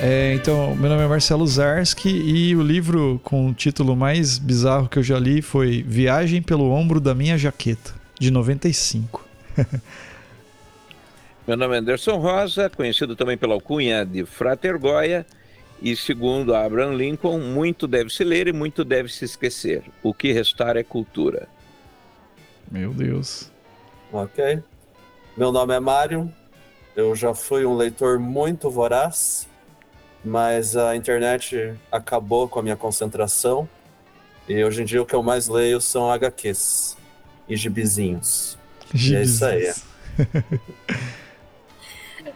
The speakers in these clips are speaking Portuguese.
É, então, meu nome é Marcelo Zarski e o livro com o título mais bizarro que eu já li foi Viagem pelo Ombro da Minha Jaqueta, de 95. meu nome é Anderson Rosa, conhecido também pela alcunha de Frater Goya, e segundo Abraham Lincoln, muito deve se ler e muito deve se esquecer. O que restar é cultura. Meu Deus. Ok. Meu nome é Mário. Eu já fui um leitor muito voraz mas a internet acabou com a minha concentração. E hoje em dia o que eu mais leio são HQs e gibizinhos. Gibizinhos. E é isso aí.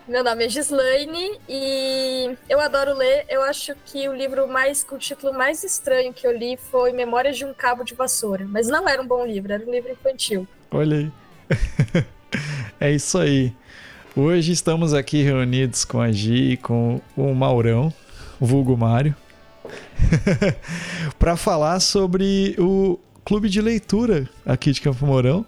Meu nome é Gislaine e eu adoro ler. Eu acho que o livro mais, o título mais estranho que eu li foi Memórias de um Cabo de Vassoura. Mas não era um bom livro, era um livro infantil. Olha aí. é isso aí. Hoje estamos aqui reunidos com a Gi e com o Maurão, o vulgo Mário, para falar sobre o clube de leitura aqui de Campo Mourão.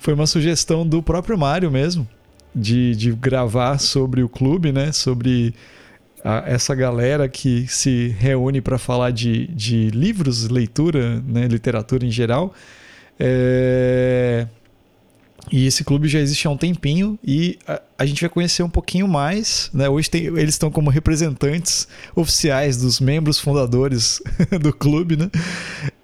Foi uma sugestão do próprio Mário mesmo, de, de gravar sobre o clube, né? Sobre a, essa galera que se reúne para falar de, de livros, leitura, né? literatura em geral. É... E esse clube já existe há um tempinho e a, a gente vai conhecer um pouquinho mais. Né? Hoje tem, eles estão como representantes oficiais dos membros fundadores do clube, né?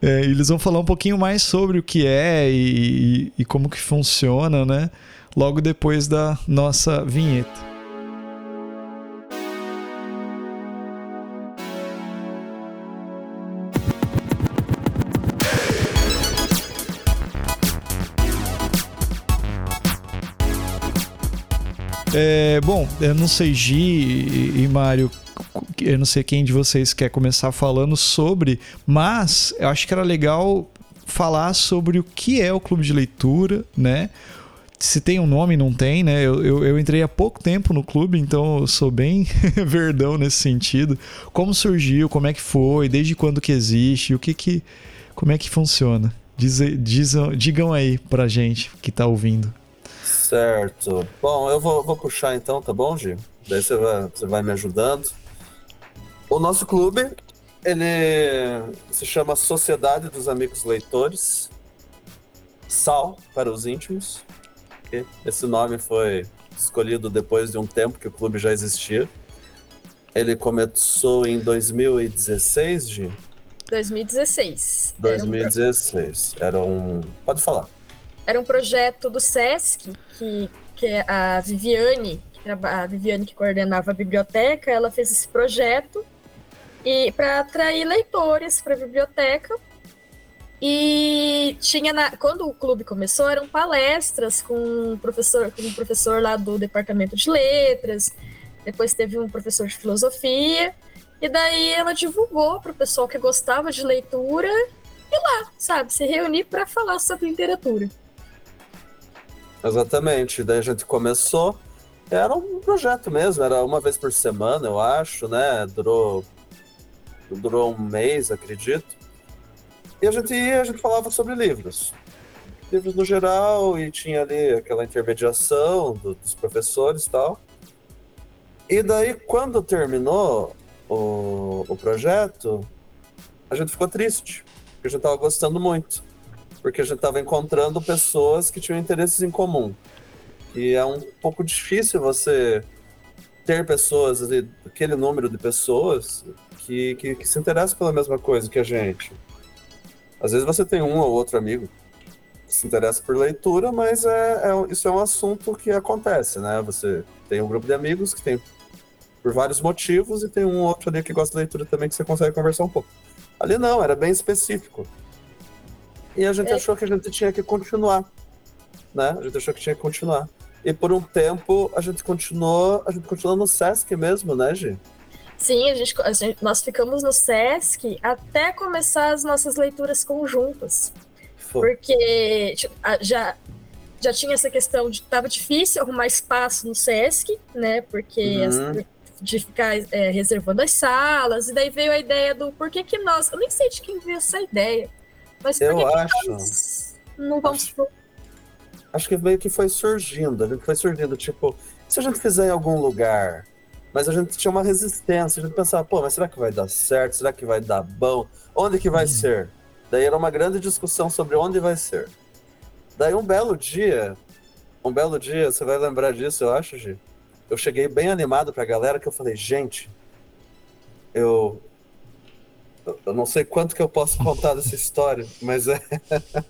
É, eles vão falar um pouquinho mais sobre o que é e, e, e como que funciona, né? Logo depois da nossa vinheta. É, bom, eu não sei, Gi e, e Mário, eu não sei quem de vocês quer começar falando sobre, mas eu acho que era legal falar sobre o que é o clube de leitura, né? Se tem um nome, não tem, né? Eu, eu, eu entrei há pouco tempo no clube, então eu sou bem verdão nesse sentido. Como surgiu, como é que foi, desde quando que existe, o que que, como é que funciona? Diz, diz, digam aí pra gente que tá ouvindo. Certo. Bom, eu vou, vou puxar então, tá bom, Gi? Daí você vai, você vai me ajudando. O nosso clube, ele se chama Sociedade dos Amigos Leitores. SAL, para os íntimos. Esse nome foi escolhido depois de um tempo que o clube já existia. Ele começou em 2016, Gi? 2016. 2016. Era um. Pode falar. Era um projeto do SESC, que, que é a Viviane, a Viviane que coordenava a biblioteca, ela fez esse projeto e para atrair leitores para a biblioteca. E tinha na, quando o clube começou, eram palestras com um professor, com um professor lá do departamento de letras, depois teve um professor de filosofia, e daí ela divulgou para o pessoal que gostava de leitura e lá, sabe, se reunir para falar sobre literatura. Exatamente. Daí a gente começou. Era um projeto mesmo, era uma vez por semana, eu acho, né? Durou, durou um mês, acredito. E a gente ia, a gente falava sobre livros. Livros no geral, e tinha ali aquela intermediação do, dos professores e tal. E daí, quando terminou o, o projeto, a gente ficou triste, porque a gente tava gostando muito porque a gente estava encontrando pessoas que tinham interesses em comum. E é um pouco difícil você ter pessoas, aquele número de pessoas que, que, que se interessam pela mesma coisa que a gente. Às vezes você tem um ou outro amigo que se interessa por leitura, mas é, é, isso é um assunto que acontece, né? Você tem um grupo de amigos que tem por vários motivos e tem um outro ali que gosta de leitura também que você consegue conversar um pouco. Ali não, era bem específico. E a gente é. achou que a gente tinha que continuar. Né? A gente achou que tinha que continuar. E por um tempo a gente continuou, a gente continuou no Sesc mesmo, né, Gi? Sim, a gente, a gente, nós ficamos no Sesc até começar as nossas leituras conjuntas. Foi. Porque já, já tinha essa questão de estava difícil arrumar espaço no Sesc, né? Porque uhum. as, de ficar é, reservando as salas, e daí veio a ideia do por que que nós. Eu nem sei de quem veio essa ideia. Mas eu que acho. não vamos. Acho, acho que meio que foi surgindo, foi surgindo, tipo, se a gente fizer em algum lugar, mas a gente tinha uma resistência. A gente pensava, pô, mas será que vai dar certo? Será que vai dar bom? Onde que vai uhum. ser? Daí era uma grande discussão sobre onde vai ser. Daí um belo dia, um belo dia, você vai lembrar disso, eu acho, Gi. Eu cheguei bem animado pra galera que eu falei, gente, eu eu não sei quanto que eu posso contar dessa história, mas é.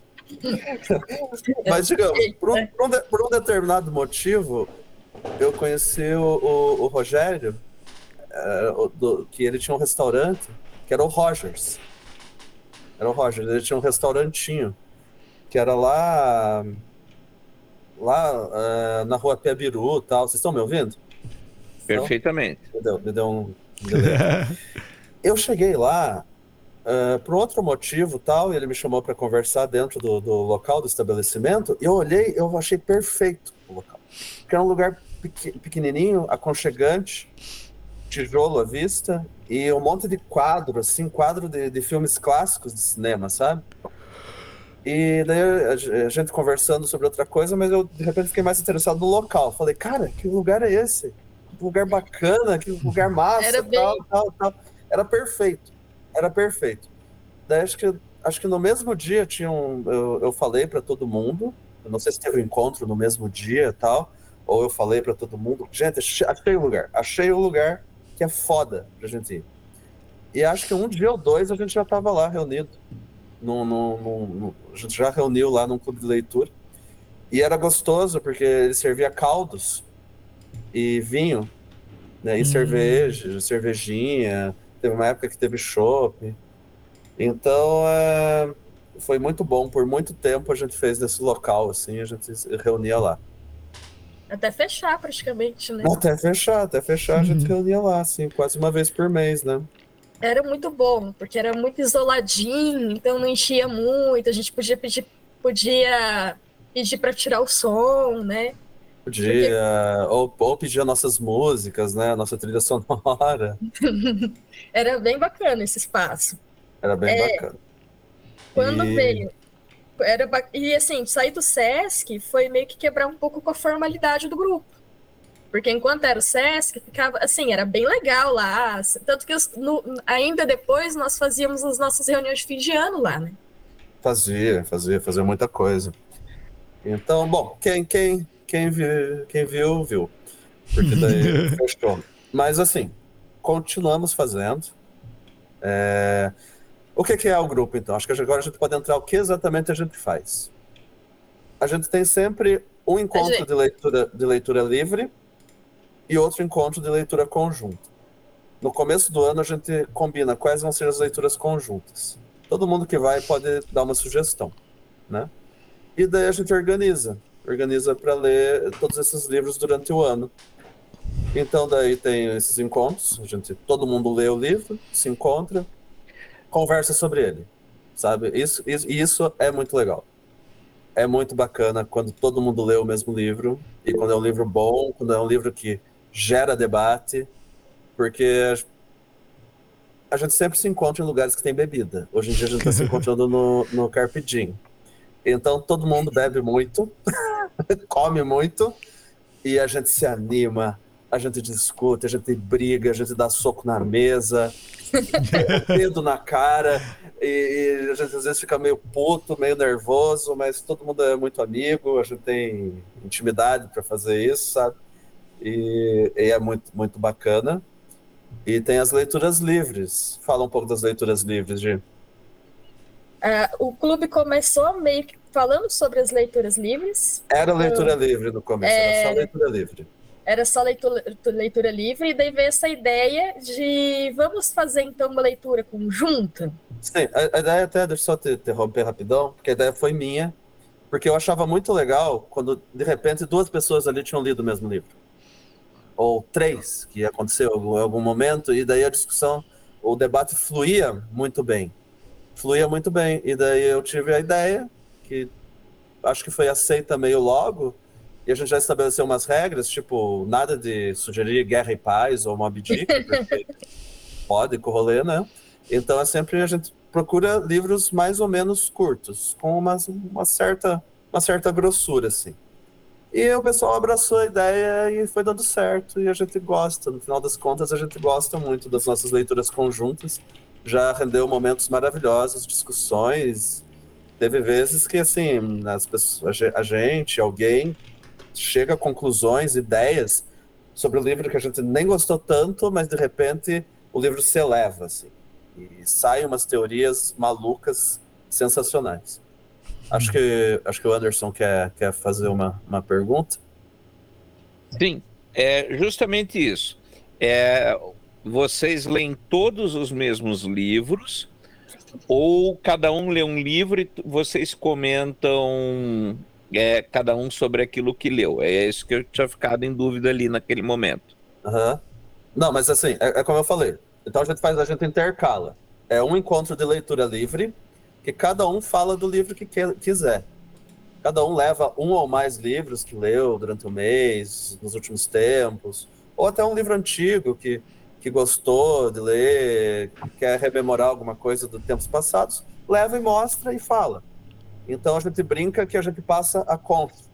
mas, digamos, por um, por, um de, por um, determinado motivo, eu conheci o, o, o Rogério, é, o, do, que ele tinha um restaurante, que era o Rogers. Era o Rogers, ele tinha um restaurantinho, que era lá. Lá é, na rua Piabiru e tal. Vocês estão me ouvindo? Perfeitamente. Me deu, me deu um. eu cheguei lá uh, por outro motivo tal, e ele me chamou para conversar dentro do, do, local do estabelecimento. Eu olhei, eu achei perfeito o local. Porque era um lugar pequenininho, aconchegante, tijolo à vista e um monte de quadro, assim, quadro de, de filmes clássicos de cinema, sabe? E daí a gente conversando sobre outra coisa, mas eu de repente fiquei mais interessado no local. Falei, cara, que lugar é esse? Que lugar bacana, que lugar massa, Era bem... tal, tal, tal. Era perfeito. Era perfeito. Daí acho que, acho que no mesmo dia tinha um, eu, eu falei para todo mundo. Eu não sei se teve um encontro no mesmo dia tal. Ou eu falei para todo mundo, gente, achei o lugar. Achei o lugar que é foda pra gente ir. E acho que um dia ou dois a gente já tava lá reunido. No, no, no, no, a gente já reuniu lá num clube de leitura. E era gostoso, porque ele servia caldos e vinho, né? E hum. cerveja, cervejinha. Teve uma época que teve chopp. Então, é, foi muito bom. Por muito tempo a gente fez nesse local, assim, a gente reunia lá. Até fechar, praticamente, né? Até fechar, até fechar, a gente uhum. reunia lá, assim, quase uma vez por mês, né? Era muito bom, porque era muito isoladinho, então não enchia muito, a gente podia pedir, podia pedir para tirar o som, né? Podia, porque... ou, ou pedir nossas músicas, né? A nossa trilha sonora. era bem bacana esse espaço. Era bem é, bacana. Quando e... veio era e assim, sair do SESC foi meio que quebrar um pouco com a formalidade do grupo. Porque enquanto era o SESC, ficava assim, era bem legal lá. Tanto que no, ainda depois nós fazíamos as nossas reuniões de fim de ano lá, né? Fazia, fazia, fazia muita coisa. Então, bom, quem, quem, quem, viu, quem viu, viu. Porque daí fechou. Mas assim, continuamos fazendo. É, o que, que é o grupo, então? Acho que agora a gente pode entrar o que exatamente a gente faz. A gente tem sempre um encontro gente... de, leitura, de leitura livre e outro encontro de leitura conjunta. No começo do ano, a gente combina quais vão ser as leituras conjuntas. Todo mundo que vai pode dar uma sugestão, né? E daí a gente organiza, organiza para ler todos esses livros durante o ano. Então daí tem esses encontros, a gente todo mundo lê o livro, se encontra, conversa sobre ele, sabe? Isso, isso, isso é muito legal. É muito bacana quando todo mundo lê o mesmo livro e quando é um livro bom, quando é um livro que gera debate, porque a gente sempre se encontra em lugares que tem bebida. Hoje em dia a gente está se encontrando no, no Carpe Diem. Então todo mundo bebe muito, come muito e a gente se anima, a gente discute, a gente briga, a gente dá soco na mesa, dedo na cara. E, e, a gente às vezes fica meio puto, meio nervoso, mas todo mundo é muito amigo, a gente tem intimidade para fazer isso, sabe? E, e, é muito, muito bacana. E tem as leituras livres. Fala um pouco das leituras livres, Gi. Uh, o clube começou meio que falando sobre as leituras livres. Era leitura uh, livre no começo, é... era só leitura livre era só leitura, leitura livre, e daí veio essa ideia de vamos fazer então uma leitura conjunta? Sim, a, a ideia até, deixa eu só te interromper rapidão, porque a ideia foi minha, porque eu achava muito legal quando de repente duas pessoas ali tinham lido o mesmo livro. Ou três, que aconteceu em algum momento, e daí a discussão, o debate fluía muito bem. Fluía muito bem. E daí eu tive a ideia, que acho que foi aceita meio logo, e a gente já estabeleceu umas regras, tipo, nada de sugerir guerra e paz ou Mob Dick, porque pode com o rolê, né? Então é sempre a gente procura livros mais ou menos curtos, com uma, uma, certa, uma certa grossura, assim. E o pessoal abraçou a ideia e foi dando certo, e a gente gosta. No final das contas, a gente gosta muito das nossas leituras conjuntas. Já rendeu momentos maravilhosos, discussões. Teve vezes que, assim, as pessoas, a gente, alguém, chega a conclusões, ideias sobre o livro que a gente nem gostou tanto, mas de repente o livro se eleva, assim. E saem umas teorias malucas sensacionais. Acho que, acho que o Anderson quer, quer fazer uma, uma pergunta. Sim, é justamente isso. É, vocês leem todos os mesmos livros ou cada um lê um livro e vocês comentam é, cada um sobre aquilo que leu? É isso que eu tinha ficado em dúvida ali naquele momento. Uhum. Não, mas assim, é, é como eu falei. Então a gente faz, a gente intercala. É um encontro de leitura livre que cada um fala do livro que quiser. Cada um leva um ou mais livros que leu durante o mês, nos últimos tempos, ou até um livro antigo que, que gostou de ler, quer rememorar alguma coisa dos tempos passados, leva e mostra e fala. Então a gente brinca que a gente passa a concha.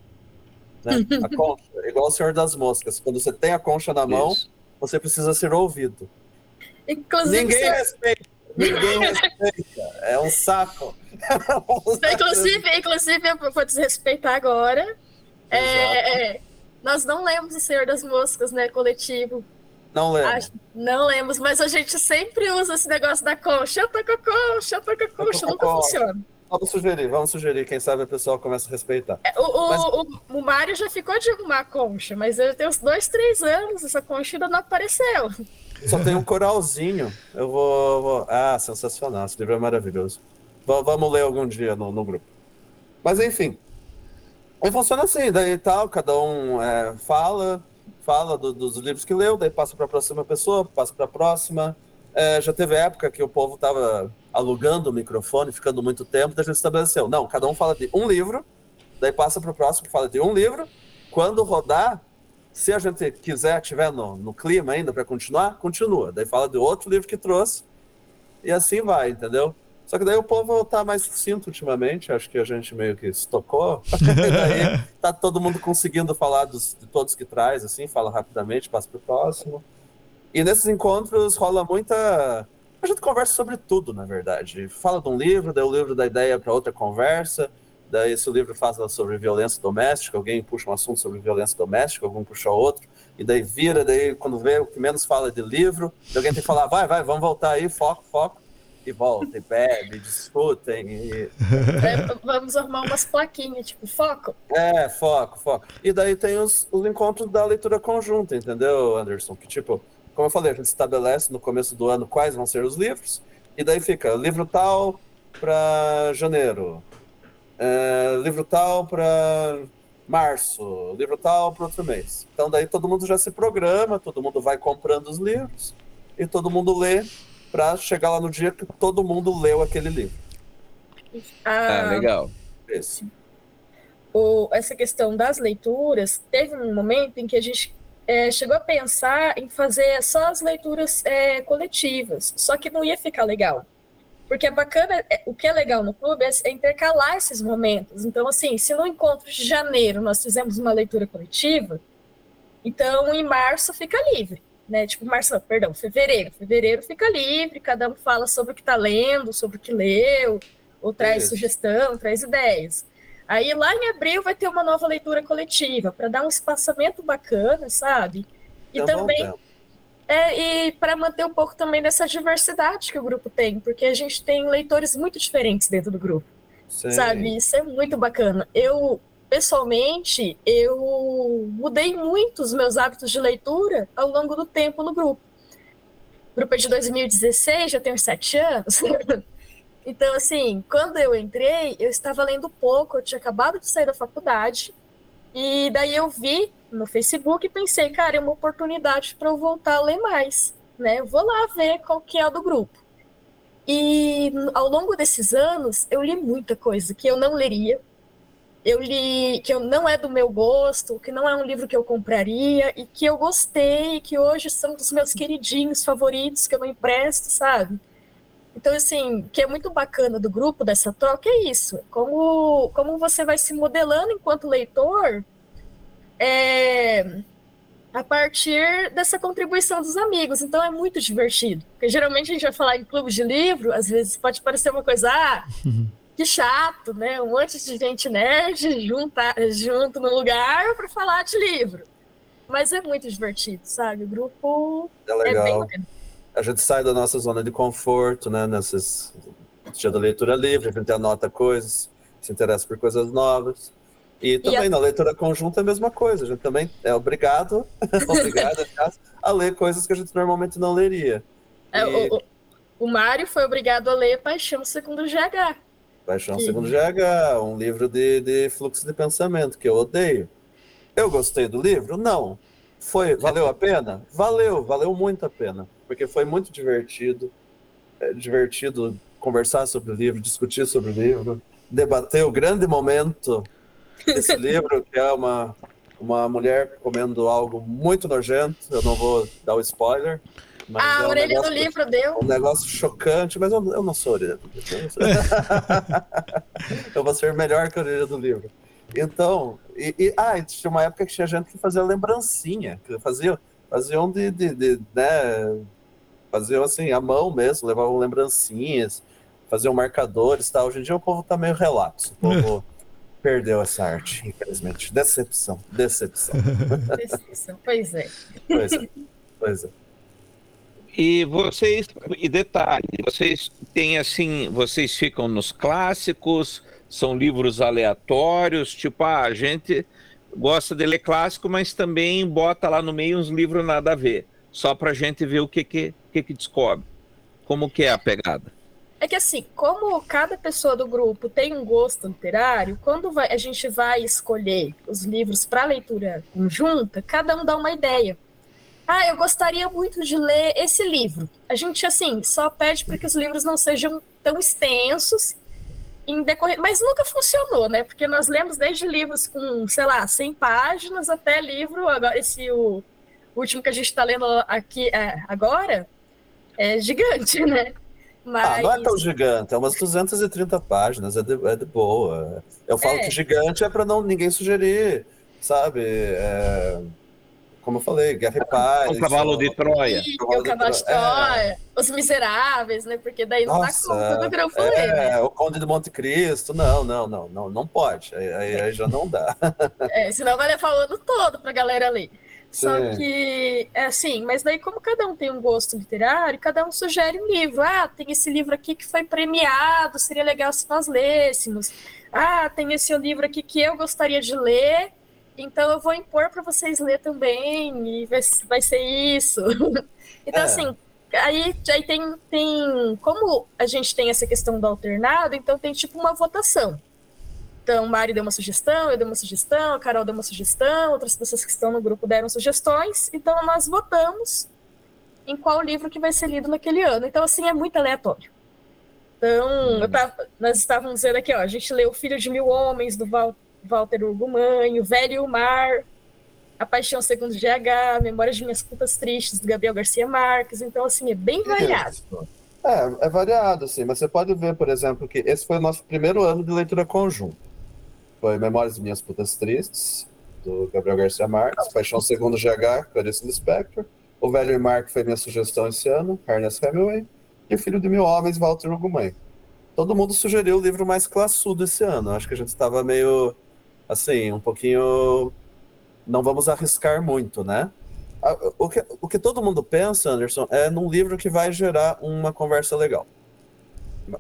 Né? A concha, igual o Senhor das Moscas. Quando você tem a concha na mão, Isso. você precisa ser ouvido. Inclusive, Ninguém respeita. Ninguém respeita. É um saco. inclusive, inclusive, eu vou desrespeitar agora. É, é, nós não lemos o Senhor das Moscas, né, coletivo. Não lemos. Não lemos, mas a gente sempre usa esse negócio da concha. Eu tô com a concha, eu tô com a concha, nunca funciona. Vamos sugerir, vamos sugerir. Quem sabe o pessoal começa a respeitar. É, o, mas... o, o, Mário já ficou de arrumar concha, mas eu tenho uns dois, três anos, essa concha ainda não apareceu. Só tem um coralzinho. Eu vou, vou, Ah, sensacional. Esse livro é maravilhoso. V vamos ler algum dia no, no grupo. Mas enfim. E funciona assim, daí tal, cada um é, fala, fala do, dos livros que leu, daí passa para a próxima pessoa, passa para a próxima. É, já teve época que o povo estava alugando o microfone, ficando muito tempo, daí a gente estabeleceu. Não, cada um fala de um livro, daí passa para o próximo que fala de um livro. Quando rodar, se a gente quiser, tiver no, no clima ainda para continuar, continua. Daí fala de outro livro que trouxe e assim vai, entendeu? Só que daí o povo tá mais sucinto ultimamente, acho que a gente meio que estocou. daí tá todo mundo conseguindo falar dos, de todos que traz, assim, fala rapidamente, passa pro próximo. E nesses encontros rola muita. A gente conversa sobre tudo, na verdade. Fala de um livro, daí o livro dá ideia para outra conversa. Daí, se o livro fala sobre violência doméstica, alguém puxa um assunto sobre violência doméstica, algum puxa outro, e daí vira, daí quando vê o que menos fala é de livro, alguém tem que falar, vai, vai, vamos voltar aí, foco, foco, e volta, e bebe, discutem. E... É, vamos arrumar umas plaquinhas, tipo, foco. É, foco, foco. E daí tem os, os encontros da leitura conjunta, entendeu, Anderson? Que tipo, como eu falei, a gente estabelece no começo do ano quais vão ser os livros, e daí fica livro tal para janeiro, é, livro tal para março, livro tal para outro mês. Então daí todo mundo já se programa, todo mundo vai comprando os livros e todo mundo lê para chegar lá no dia que todo mundo leu aquele livro. Ah, ah legal. Esse. O, essa questão das leituras, teve um momento em que a gente é, chegou a pensar em fazer só as leituras é, coletivas, só que não ia ficar legal. Porque é bacana, é, o que é legal no clube é, é intercalar esses momentos. Então, assim, se no encontro de janeiro nós fizemos uma leitura coletiva, então em março fica livre, né? Tipo, março, não, perdão, fevereiro. Fevereiro fica livre, cada um fala sobre o que está lendo, sobre o que leu, ou traz sugestão, traz ideias. Aí lá em abril vai ter uma nova leitura coletiva, para dar um espaçamento bacana, sabe? E tá também. Bom, é, e para manter um pouco também dessa diversidade que o grupo tem, porque a gente tem leitores muito diferentes dentro do grupo. Sim. Sabe? Isso é muito bacana. Eu, pessoalmente, eu mudei muito os meus hábitos de leitura ao longo do tempo no grupo. O grupo é de 2016, já tenho sete anos. então, assim, quando eu entrei, eu estava lendo pouco, eu tinha acabado de sair da faculdade, e daí eu vi no Facebook e pensei, cara, é uma oportunidade para eu voltar a ler mais, né? Eu vou lá ver qual que é a do grupo. E ao longo desses anos, eu li muita coisa que eu não leria. Eu li que eu não é do meu gosto, que não é um livro que eu compraria e que eu gostei, que hoje são dos meus queridinhos favoritos que eu não empresto, sabe? Então, assim, que é muito bacana do grupo dessa troca é isso. Como, como você vai se modelando enquanto leitor é, a partir dessa contribuição dos amigos. Então é muito divertido. Porque geralmente a gente vai falar em clubes de livro, às vezes pode parecer uma coisa, ah, que chato, né? Um monte de gente nerd junta, junto no lugar para falar de livro. Mas é muito divertido, sabe? O grupo é legal. É bem... A gente sai da nossa zona de conforto, né? Nessas dia da leitura livre, a gente anota coisas, se interessa por coisas novas. E também e a... na leitura conjunta é a mesma coisa. A gente também é obrigado, obrigado a ler coisas que a gente normalmente não leria. É, e... o, o Mário foi obrigado a ler Paixão Segundo GH. Paixão Sim. Segundo GH, um livro de, de fluxo de pensamento que eu odeio. Eu gostei do livro? Não. Foi, valeu a pena? Valeu, valeu muito a pena, porque foi muito divertido, é, divertido conversar sobre o livro, discutir sobre o livro, debater o grande momento desse livro, que é uma, uma mulher comendo algo muito nojento. Eu não vou dar o spoiler. Mas ah, é um a orelha negócio, do livro deu. Um negócio chocante, mas eu, eu não sou orelha do livro. Eu vou ser melhor que a orelha do livro. Então, e, e, ah, tinha uma época que tinha gente que fazia lembrancinha, que fazia, faziam de, de, de né, faziam assim, à mão mesmo, levavam lembrancinhas, faziam marcadores e tal. Hoje em dia o povo tá meio relapso. O povo perdeu essa arte, infelizmente. Decepção, decepção. Decepção, pois é. Pois é, pois é. E vocês, e detalhe, vocês têm assim, vocês ficam nos clássicos, são livros aleatórios, tipo, ah, a gente gosta de ler clássico, mas também bota lá no meio uns livros nada a ver, só para a gente ver o que que, que que descobre. Como que é a pegada? É que assim, como cada pessoa do grupo tem um gosto literário, quando vai, a gente vai escolher os livros para leitura conjunta, cada um dá uma ideia. Ah, eu gostaria muito de ler esse livro. A gente, assim, só pede para que os livros não sejam tão extensos em decorrer, mas nunca funcionou, né? Porque nós lemos desde livros com, sei lá, 100 páginas até livro, agora esse o, último que a gente está lendo aqui é, agora é gigante, né? Mas... Ah, não é tão gigante, é umas 230 páginas, é de, é de boa. Eu falo é. que gigante é para não ninguém sugerir, sabe? É como eu falei, Guerra e Paz. O Cavalo de Troia. o Cavalo, de, Troia. É. Os Miseráveis, né? Porque daí não Nossa, dá conta do que eu falei. É, né? o Conde de Monte Cristo. Não, não, não, não, não pode. Aí, aí, aí já não dá. é, senão vai levar o ano todo pra galera ler. Só Sim. que, é assim, mas daí como cada um tem um gosto literário, cada um sugere um livro. Ah, tem esse livro aqui que foi premiado, seria legal se nós lêssemos. Ah, tem esse livro aqui que eu gostaria de ler, então eu vou impor para vocês ler também, e vai, vai ser isso. então, é. assim, aí, aí tem, tem. Como a gente tem essa questão do alternado, então tem tipo uma votação. Então, o Mari deu uma sugestão, eu dei uma sugestão, a Carol deu uma sugestão, outras pessoas que estão no grupo deram sugestões. Então, nós votamos em qual livro que vai ser lido naquele ano. Então, assim, é muito aleatório. Então, hum. tava, nós estávamos dizendo aqui, ó, a gente leu O Filho de Mil Homens, do Val, Walter Urgumanho, Velho Mar, A Paixão Segundo GH, Memórias de Minhas Culpas Tristes, do Gabriel Garcia Marques. Então, assim, é bem variado. É, é variado, assim, mas você pode ver, por exemplo, que esse foi o nosso primeiro ano de leitura conjunta. Foi Memórias Minhas Putas Tristes, do Gabriel Garcia Marques, Paixão Segundo GH, Clarice Lispector, O Velho Mar, que foi minha sugestão esse ano, Ernest Hemingway, e Filho de Mil Homens, Walter Ugumãe. Todo mundo sugeriu o livro mais classudo esse ano. Acho que a gente estava meio assim, um pouquinho. Não vamos arriscar muito, né? O que, o que todo mundo pensa, Anderson, é num livro que vai gerar uma conversa legal.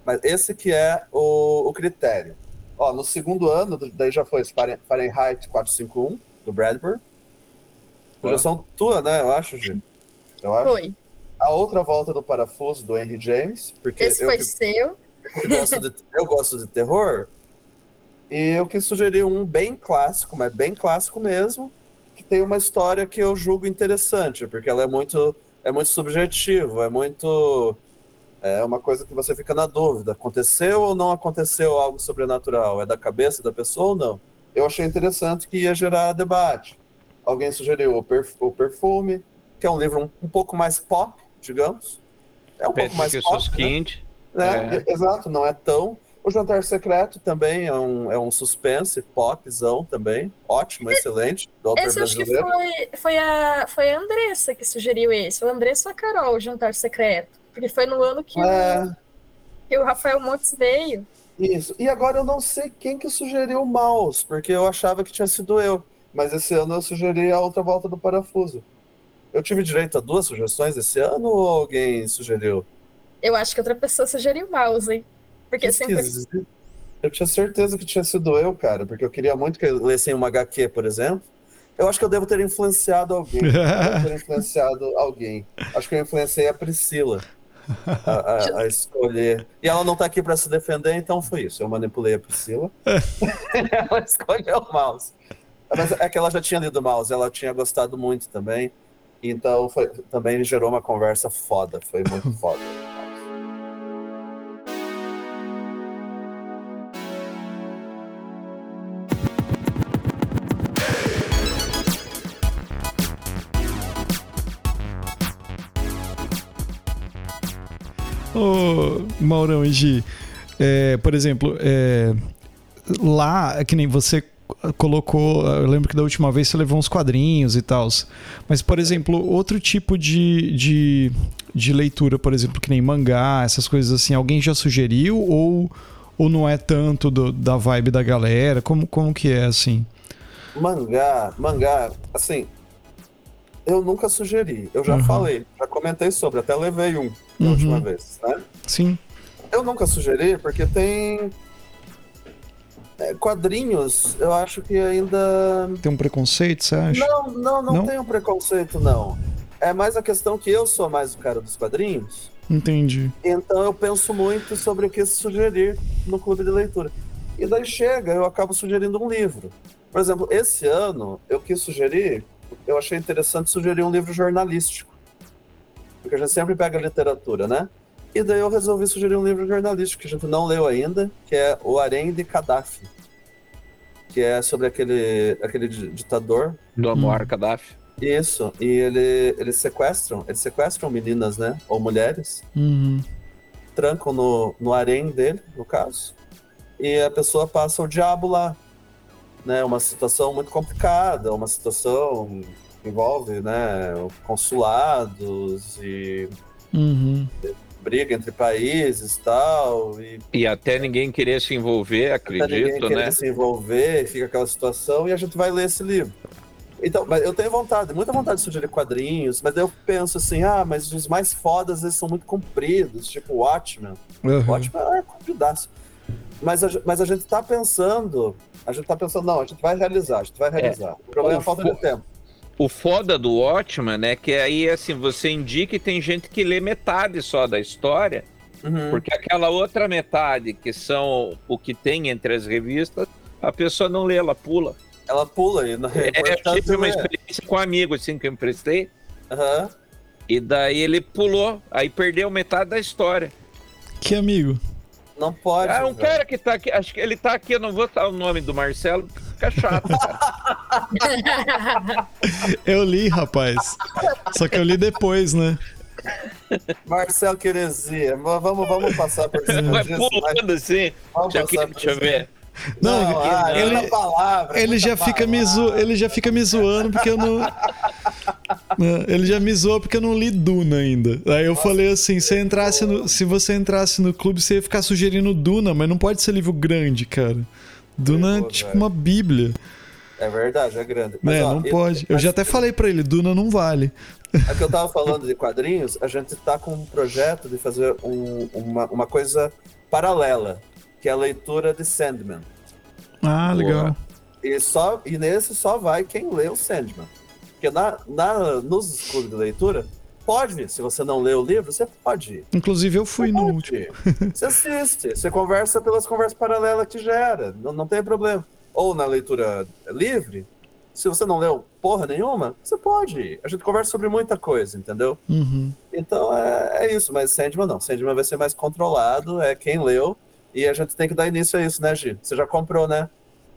Mas esse que é o, o critério. Ó, no segundo ano, daí já foi Fahrenheit 451, do Bradbury. Sugestão tua, né? Eu acho, Gi. Eu acho. Foi. A outra volta do parafuso, do Henry James. Porque Esse eu, foi seu. Eu gosto, de, eu gosto de terror. E eu quis sugerir um bem clássico, mas bem clássico mesmo, que tem uma história que eu julgo interessante, porque ela é muito, é muito subjetiva, é muito. É uma coisa que você fica na dúvida: aconteceu ou não aconteceu algo sobrenatural? É da cabeça da pessoa ou não? Eu achei interessante que ia gerar debate. Alguém sugeriu o, perf o Perfume, que é um livro um, um pouco mais pop, digamos. É um pouco mais pop. Né? É, é. Exato, não é tão O Jantar Secreto também é um, é um suspense, popzão também. Ótimo, excelente. Do esse acho que foi, foi, a, foi a Andressa que sugeriu esse. O Andressa ou a Carol, o Jantar Secreto. Porque foi no ano que, é... o, que o Rafael Montes veio. Isso. E agora eu não sei quem que sugeriu o mouse, porque eu achava que tinha sido eu. Mas esse ano eu sugeri a outra volta do parafuso. Eu tive direito a duas sugestões esse ano ou alguém sugeriu? Eu acho que outra pessoa sugeriu o mouse, hein? Porque sempre. Eu tinha certeza que tinha sido eu, cara, porque eu queria muito que lessem uma HQ, por exemplo. Eu acho que eu devo ter influenciado alguém. devo ter influenciado alguém. Acho que eu influenciei a Priscila a, a, a escolher. E ela não tá aqui para se defender, então foi isso. Eu manipulei a Priscila. ela escolheu o mouse. Mas é que ela já tinha lido o mouse, ela tinha gostado muito também. Então foi, também gerou uma conversa foda. Foi muito foda. Ô, Maurão e Gi, é, por exemplo, é, lá, é que nem você colocou. Eu lembro que da última vez você levou uns quadrinhos e tal. Mas, por exemplo, outro tipo de, de, de leitura, por exemplo, que nem mangá, essas coisas assim, alguém já sugeriu ou, ou não é tanto do, da vibe da galera? Como, como que é assim? Mangá, mangá, assim, eu nunca sugeri. Eu já uhum. falei, já comentei sobre, até levei um na uhum. última vez, né? Sim. Eu nunca sugeri porque tem é, quadrinhos, eu acho que ainda tem um preconceito, você acha? Não, não, não, não? tem um preconceito não. É mais a questão que eu sou mais o cara dos quadrinhos. Entendi. Então eu penso muito sobre o que sugerir no clube de leitura. E daí chega, eu acabo sugerindo um livro. Por exemplo, esse ano eu quis sugerir eu achei interessante sugerir um livro jornalístico. Porque a gente sempre pega literatura, né? E daí eu resolvi sugerir um livro jornalístico que a gente não leu ainda, que é O Harém de Gaddafi. Que é sobre aquele, aquele ditador. Do Amor hum. Gaddafi. Isso, e ele, eles sequestram, eles sequestram meninas, né? Ou mulheres. Uhum. Trancam no, no harém dele, no caso. E a pessoa passa o diabo lá né, uma situação muito complicada, uma situação envolve né, consulados e uhum. briga entre países tal, e tal. E até ninguém querer se envolver, acredito, até ninguém querer né? se envolver, fica aquela situação, e a gente vai ler esse livro. Então, mas eu tenho vontade, muita vontade de sugerir quadrinhos, mas eu penso assim, ah, mas os mais fodas eles são muito compridos, tipo Watchmen. Uhum. Watchmen é compridaço. Mas a, mas a gente tá pensando a gente tá pensando, não, a gente vai realizar, a gente vai realizar. É. O problema é a falta de tempo. O foda do Watchman, né, que aí, assim, você indica e tem gente que lê metade só da história, uhum. porque aquela outra metade, que são o que tem entre as revistas, a pessoa não lê, ela pula. Ela pula e não é, é Eu tive uma experiência com um amigo, assim, que eu emprestei, uhum. e daí ele pulou, aí perdeu metade da história. Que amigo? Não pode. É um velho. cara que tá aqui, acho que ele tá aqui, eu não vou falar o nome do Marcelo, fica chato, eu li, rapaz. Só que eu li depois, né? Marcelo Queresia, vamos, vamos passar por cima Vai pulando assim. Vamos deixa, aqui, deixa eu ver. Não, não ah, ele, palavra, ele já fica me zo, ele já fica me zoando porque eu não ele já me zoou porque eu não li Duna ainda. Aí eu Nossa, falei assim, se entrasse no, se você entrasse no clube, você ia ficar sugerindo Duna, mas não pode ser livro grande, cara. Duna é tipo uma bíblia. É verdade, é grande. Mas, é, ó, não pode. Eu já até falei para ele, Duna não vale. É que eu tava falando de quadrinhos, a gente tá com um projeto de fazer um, uma, uma coisa paralela que é a leitura de Sandman. Ah, legal. E, só, e nesse só vai quem lê o Sandman. Porque na, na, nos clubes de leitura, pode, se você não lê o livro, você pode. Inclusive eu fui você no último. Você assiste, você conversa pelas conversas paralelas que gera, não, não tem problema. Ou na leitura livre, se você não leu porra nenhuma, você pode. A gente conversa sobre muita coisa, entendeu? Uhum. Então é, é isso, mas Sandman não. Sandman vai ser mais controlado, é quem leu e a gente tem que dar início a isso, né, Gi? Você já comprou, né?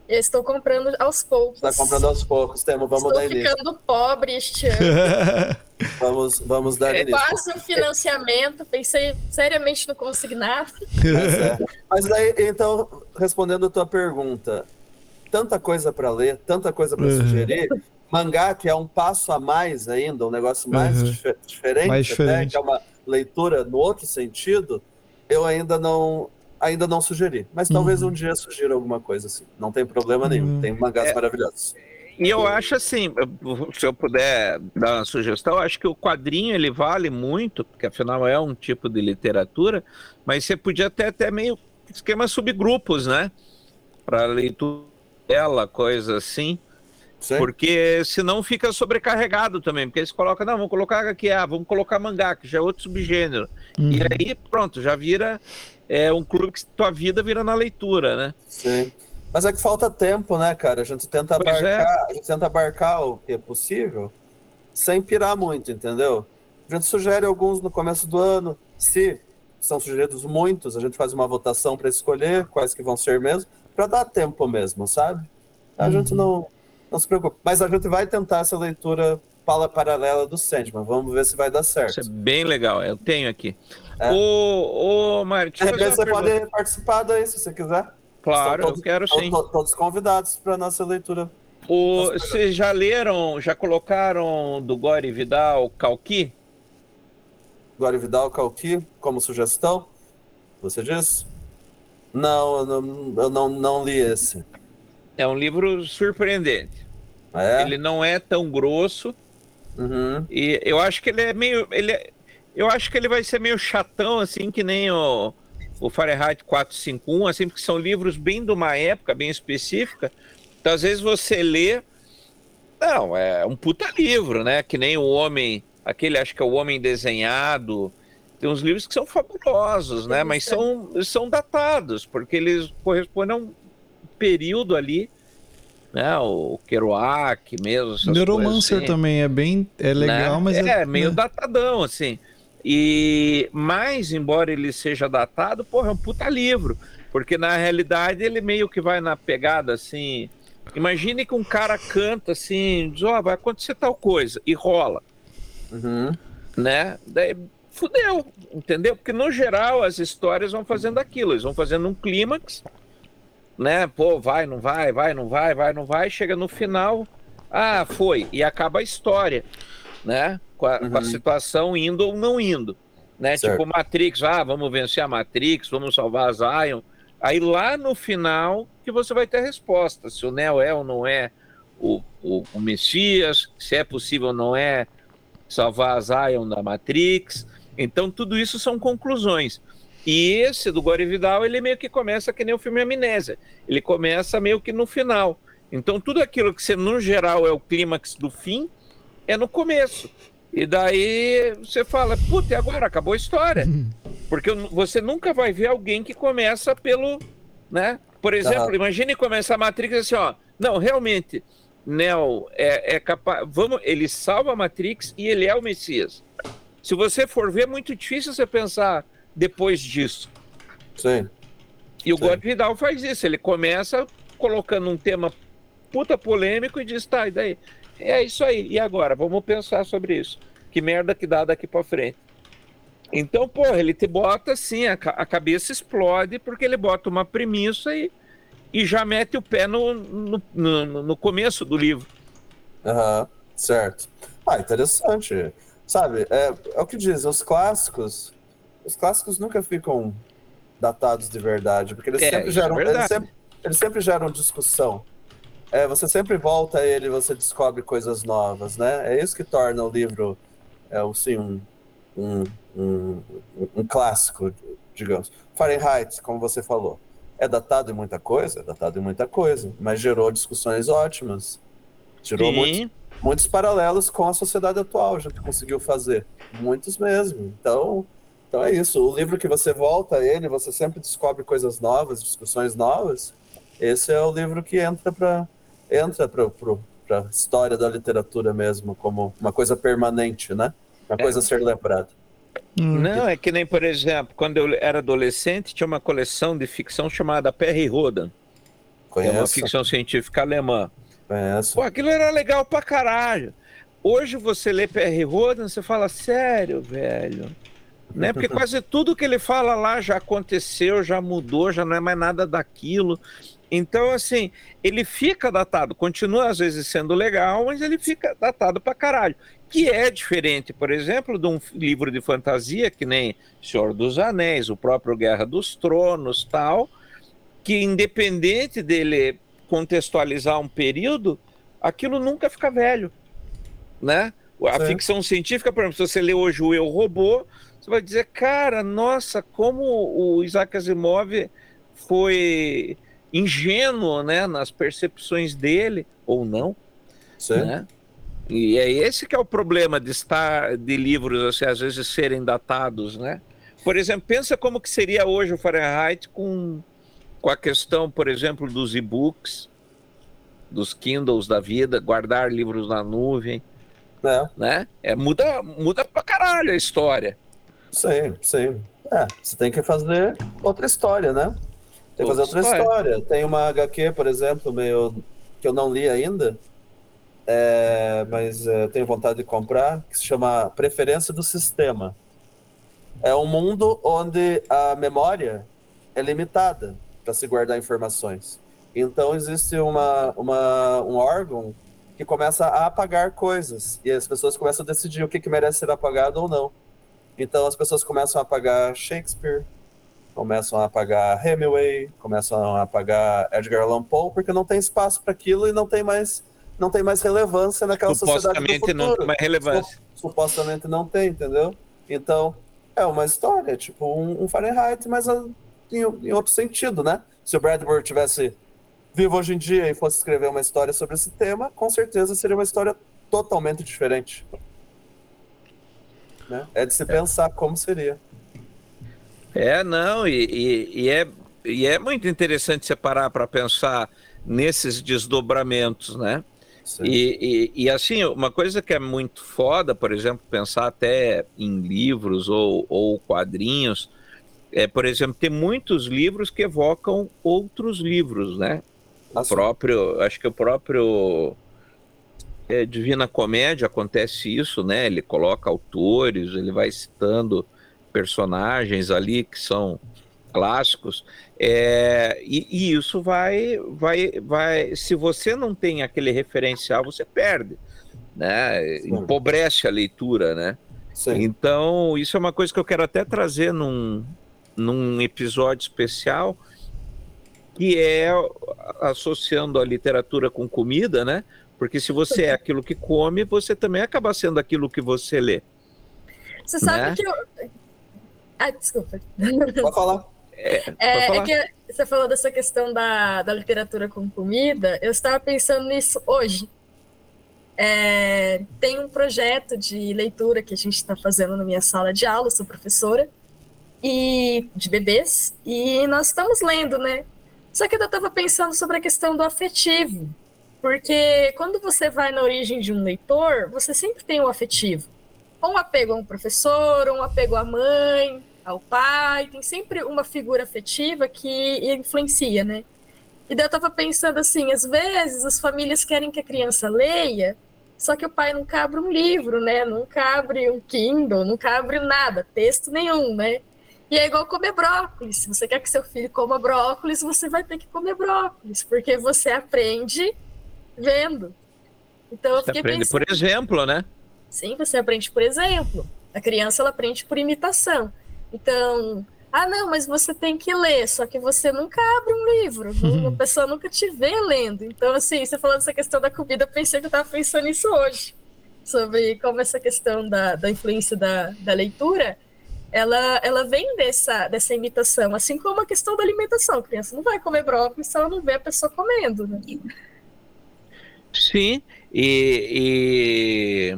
Eu estou comprando aos poucos. Está comprando aos poucos, Temo. Vamos estou dar início. Estou ficando pobre este ano. vamos, vamos dar é início. Quase um financiamento. Pensei seriamente no consignado. Mas, é. Mas daí, então, respondendo a tua pergunta, tanta coisa para ler, tanta coisa para uhum. sugerir. Mangá, que é um passo a mais ainda, um negócio mais uhum. dif diferente, mais diferente. Até, que é uma leitura no outro sentido, eu ainda não ainda não sugeri. Mas talvez uhum. um dia sugira alguma coisa assim. Não tem problema nenhum. Uhum. Tem mangás é, maravilhosos. E eu acho assim, se eu puder dar uma sugestão, acho que o quadrinho ele vale muito, porque afinal é um tipo de literatura, mas você podia até até meio esquema subgrupos, né? Para leitura dela, coisa assim. Sim. Porque senão fica sobrecarregado também, porque eles colocam, não, vamos colocar aqui, ah, vamos colocar mangá, que já é outro subgênero. Uhum. E aí, pronto, já vira é um clube que tua vida vira na leitura, né? Sim. Mas é que falta tempo, né, cara? A gente tenta pois é. abarcar, é. a gente tenta abarcar o que é possível sem pirar muito, entendeu? A gente sugere alguns no começo do ano. Se são sugeridos muitos, a gente faz uma votação para escolher quais que vão ser mesmo, para dar tempo mesmo, sabe? A uhum. gente não, não se preocupa. Mas a gente vai tentar essa leitura paralela do Sandman. Vamos ver se vai dar certo. Isso é bem legal. Eu tenho aqui. É. Ô, ô Mário, De repente você pergunta. pode participar daí, se você quiser. Claro, todos, eu quero sim. Todos convidados para nossa leitura. O, vocês já leram, já colocaram do Gore Vidal Calqui? Gore Vidal Calqui como sugestão? Você diz? Não, eu não, eu não, não li esse. É um livro surpreendente. É? Ele não é tão grosso. Uhum. E eu acho que ele é meio. Ele é, eu acho que ele vai ser meio chatão, assim, que nem o, o Fahrenheit 451, assim, porque são livros bem de uma época bem específica. Então, às vezes você lê. Não, é um puta livro, né? Que nem o Homem. Aquele, acho que é o Homem Desenhado. Tem uns livros que são fabulosos, né? Mas são, são datados, porque eles correspondem a um período ali né? O Kerouac mesmo. Neuromancer assim. também é bem é legal, né? mas é, é meio né? datadão assim. E mais, embora ele seja datado, porra, é um puta livro. Porque na realidade ele meio que vai na pegada assim. Imagine que um cara canta assim, diz, ó, oh, vai acontecer tal coisa, e rola. Uhum. Né? Daí fudeu, entendeu? Porque no geral as histórias vão fazendo aquilo, eles vão fazendo um clímax, né? Pô, vai, não vai, vai, não vai, vai, não vai, chega no final, ah, foi, e acaba a história, né? com a, uhum. com a situação indo ou não indo. Né? Tipo Matrix, ah, vamos vencer a Matrix, vamos salvar a Zion. Aí lá no final que você vai ter a resposta, se o Neo é ou não é o, o, o Messias, se é possível ou não é salvar a Zion da Matrix. Então tudo isso são conclusões. E esse do Gore Vidal, ele meio que começa que nem o filme Amnésia. Ele começa meio que no final. Então tudo aquilo que você, no geral, é o clímax do fim, é no começo. E daí você fala, puta, e agora? Acabou a história. Porque você nunca vai ver alguém que começa pelo, né? Por exemplo, imagine começar a Matrix assim, ó. Não, realmente, Neo é, é capaz. Vamos, ele salva a Matrix e ele é o Messias. Se você for ver, é muito difícil você pensar depois disso. Sim. E o God Vidal faz isso. Ele começa colocando um tema puta polêmico e diz, tá, e daí? É isso aí. E agora? Vamos pensar sobre isso. Que merda que dá daqui para frente. Então, porra, ele te bota assim, a, a, cabeça explode porque ele bota uma premissa e, e já mete o pé no, no, no, no começo do livro. Aham, uhum, certo. Ah, interessante. Sabe, é, é o que dizem, os clássicos, os clássicos nunca ficam datados de verdade, porque eles, é, sempre, geram, é eles, sempre, eles sempre geram discussão é, você sempre volta a ele você descobre coisas novas, né? É isso que torna o livro é, assim, um, um, um, um clássico, digamos. Fahrenheit, como você falou, é datado em muita coisa? É datado em muita coisa, mas gerou discussões ótimas. Gerou muitos, muitos paralelos com a sociedade atual, já que conseguiu fazer. Muitos mesmo. Então, então é isso. O livro que você volta a ele, você sempre descobre coisas novas, discussões novas. Esse é o livro que entra para entra para a história da literatura mesmo, como uma coisa permanente, né? Uma coisa a ser lembrada. Hum. Não, é que nem, por exemplo, quando eu era adolescente, tinha uma coleção de ficção chamada Perry Rodan. Conheço. É uma ficção científica alemã. Conheço. Pô, aquilo era legal pra caralho. Hoje você lê P.R. Rodan, você fala, sério, velho? Né? Porque quase tudo que ele fala lá já aconteceu, já mudou, já não é mais nada daquilo. Então, assim, ele fica datado, continua às vezes sendo legal, mas ele fica datado pra caralho. Que é diferente, por exemplo, de um livro de fantasia, que nem Senhor dos Anéis, o próprio Guerra dos Tronos, tal, que independente dele contextualizar um período, aquilo nunca fica velho né? A ficção científica, por exemplo, se você lê hoje o Eu Robô, você vai dizer, cara, nossa, como o Isaac Asimov foi ingênuo, né, nas percepções dele, ou não, Sim. né? E é esse que é o problema de estar de livros assim, às vezes serem datados, né? Por exemplo, pensa como que seria hoje o Fahrenheit com, com a questão, por exemplo, dos e-books, dos Kindles da vida, guardar livros na nuvem, é. Né? É, muda, muda pra caralho a história. Sim, sim. É, você tem que fazer outra história, né? Tem que fazer outra história. história. Tem uma HQ, por exemplo, meio que eu não li ainda, é, mas é, tenho vontade de comprar, que se chama Preferência do Sistema. É um mundo onde a memória é limitada para se guardar informações. Então existe uma, uma, um órgão que começa a apagar coisas. E as pessoas começam a decidir o que, que merece ser apagado ou não. Então as pessoas começam a apagar Shakespeare, começam a apagar Hemingway, começam a apagar Edgar Allan Poe, porque não tem espaço para aquilo e não tem mais não tem mais relevância naquela sociedade do futuro. não tem mais relevância. Supostamente não tem, entendeu? Então, é uma história, tipo um, um Fahrenheit, mas em, em outro sentido, né? Se o Bradbury tivesse vivo hoje em dia e fosse escrever uma história sobre esse tema, com certeza seria uma história totalmente diferente. Né? É de se é. pensar como seria. É, não, e, e, e, é, e é muito interessante separar para pensar nesses desdobramentos, né? E, e, e, assim, uma coisa que é muito foda, por exemplo, pensar até em livros ou, ou quadrinhos, é, por exemplo, tem muitos livros que evocam outros livros, né? O próprio, acho que o próprio é, Divina Comédia acontece isso, né? Ele coloca autores, ele vai citando personagens ali que são clássicos, é, e, e, isso vai, vai, vai. Se você não tem aquele referencial, você perde, né? Sim. Empobrece a leitura, né? Sim. Então, isso é uma coisa que eu quero até trazer num, num episódio especial que é associando a literatura com comida, né? Porque se você é aquilo que come, você também acaba sendo aquilo que você lê. Você sabe né? que eu. Ah, desculpa. Pode falar. É, é, falar. é, que você falou dessa questão da, da literatura com comida. Eu estava pensando nisso hoje. É, tem um projeto de leitura que a gente está fazendo na minha sala de aula, sou professora, e de bebês, e nós estamos lendo, né? Só que eu estava pensando sobre a questão do afetivo, porque quando você vai na origem de um leitor, você sempre tem um afetivo. Ou um apego a um professor, ou um apego à mãe, ao pai, tem sempre uma figura afetiva que influencia, né? E daí eu estava pensando assim, às vezes as famílias querem que a criança leia, só que o pai nunca abre um livro, né? Nunca abre um Kindle, nunca abre nada, texto nenhum, né? E é igual comer brócolis. Se você quer que seu filho coma brócolis, você vai ter que comer brócolis, porque você aprende vendo. Então eu fiquei você aprende pensando, por exemplo, né? Sim, você aprende por exemplo. A criança ela aprende por imitação. Então, ah, não, mas você tem que ler, só que você nunca abre um livro, uhum. a pessoa nunca te vê lendo. Então, assim, você falando essa questão da comida, eu pensei que eu estava pensando nisso hoje, sobre como essa questão da, da influência da, da leitura ela, ela vem dessa, dessa imitação, assim como a questão da alimentação. A criança não vai comer brócolis se ela não vê a pessoa comendo. Né? Sim, e,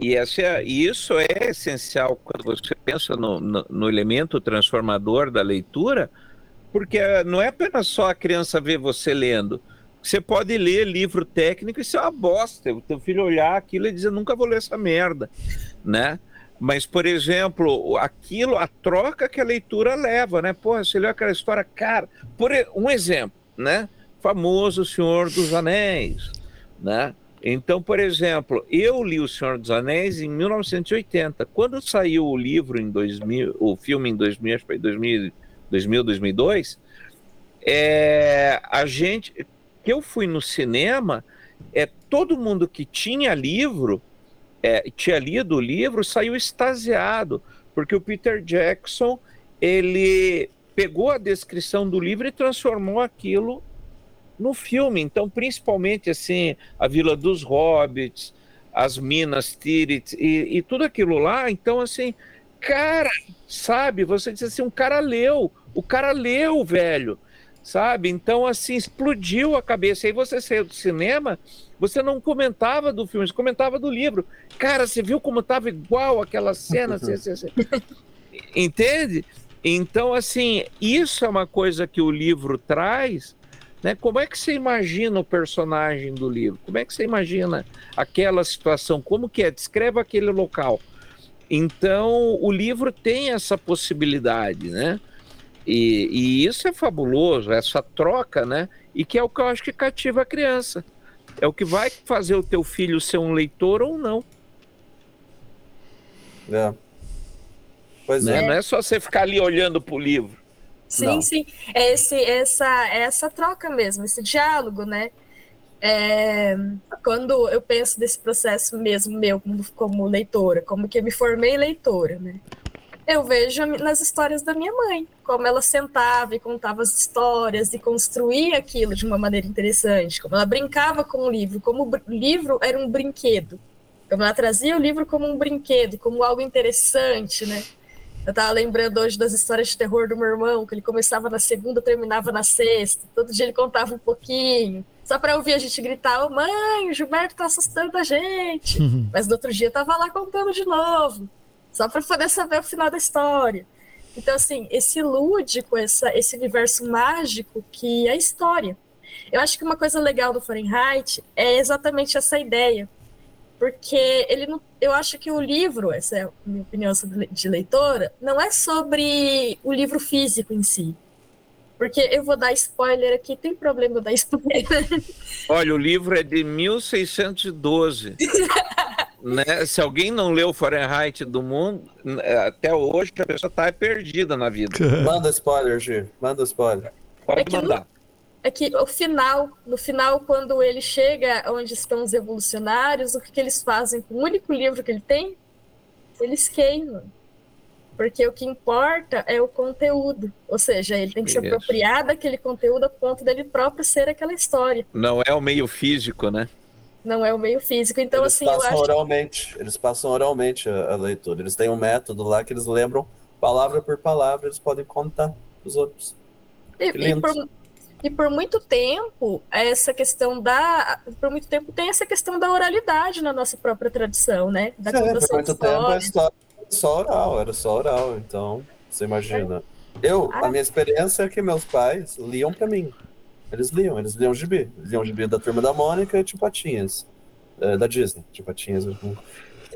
e, e essa, isso é essencial quando você pensa no, no, no elemento transformador da leitura, porque não é apenas só a criança ver você lendo. Você pode ler livro técnico e ser uma bosta. O teu filho olhar aquilo e dizer, nunca vou ler essa merda, né? Mas, por exemplo, aquilo, a troca que a leitura leva, né? Porra, você leu aquela história, cara. Por um exemplo, né? famoso Senhor dos Anéis, né? Então, por exemplo, eu li O Senhor dos Anéis em 1980. Quando saiu o livro em 2000, o filme em 2000, acho que foi 2000, 2000 2002, é, a gente, que eu fui no cinema, é todo mundo que tinha livro, é, tinha lido o livro, saiu extasiado, porque o Peter Jackson ele pegou a descrição do livro e transformou aquilo no filme. Então, principalmente assim, a Vila dos Hobbits, as Minas Tirith e, e tudo aquilo lá. Então, assim, cara, sabe? Você diz assim, um cara leu, o cara leu, velho, sabe? Então, assim, explodiu a cabeça. Aí você saiu do cinema, você não comentava do filme, você comentava do livro. Cara, você viu como estava igual aquela cena? Assim, assim, assim. Entende? Então, assim, isso é uma coisa que o livro traz. Né? Como é que você imagina o personagem do livro? Como é que você imagina aquela situação? Como que é? Descreva aquele local. Então, o livro tem essa possibilidade, né? E, e, isso é fabuloso, essa troca, né? E que é o que eu acho que cativa a criança. É o que vai fazer o teu filho ser um leitor ou não. É. Pois é. Não é só você ficar ali olhando para o livro. Sim, Não. sim. É esse, essa, é essa troca mesmo, esse diálogo, né? É, quando eu penso desse processo mesmo meu como, como, leitora, como que eu me formei leitora, né? Eu vejo nas histórias da minha mãe, como ela sentava e contava as histórias e construía aquilo de uma maneira interessante, como ela brincava com o livro, como o livro era um brinquedo, como ela trazia o livro como um brinquedo, como algo interessante, né? Eu tava lembrando hoje das histórias de terror do meu irmão, que ele começava na segunda, terminava na sexta. Todo dia ele contava um pouquinho. Só para ouvir a gente gritar: oh, mãe, o Gilberto tá assustando a gente. Uhum. Mas no outro dia tava lá contando de novo. Só para poder saber o final da história. Então, assim, esse lúdico, essa, esse universo mágico que é a história. Eu acho que uma coisa legal do Fahrenheit é exatamente essa ideia porque ele não, eu acho que o livro, essa é a minha opinião sobre, de leitora, não é sobre o livro físico em si. Porque eu vou dar spoiler aqui, tem problema eu dar spoiler. Olha, o livro é de 1612. né? Se alguém não leu Fahrenheit do mundo, até hoje a pessoa está perdida na vida. Manda spoiler, Gi. Manda spoiler. Pode é mandar é que o final, no final, quando ele chega onde estão os evolucionários, o que, que eles fazem com o único livro que ele tem? Eles queimam. Porque o que importa é o conteúdo. Ou seja, ele tem que Isso. se apropriar daquele conteúdo a ponto dele próprio ser aquela história. Não é o meio físico, né? Não é o meio físico. Então, eles assim, passam eu acho... oralmente. Eles passam oralmente a, a leitura. Eles têm um método lá que eles lembram palavra por palavra, eles podem contar os outros. E, e por, e por muito tempo, essa questão da. Por muito tempo tem essa questão da oralidade na nossa própria tradição, né? Da é, por muito tempo a história era só oral, era só oral. Então, você imagina. Eu, a minha experiência é que meus pais liam para mim. Eles liam, eles liam gibi. Eles liam gibi da Turma da Mônica e Tipatinhas. É, da Disney, Tipatinhas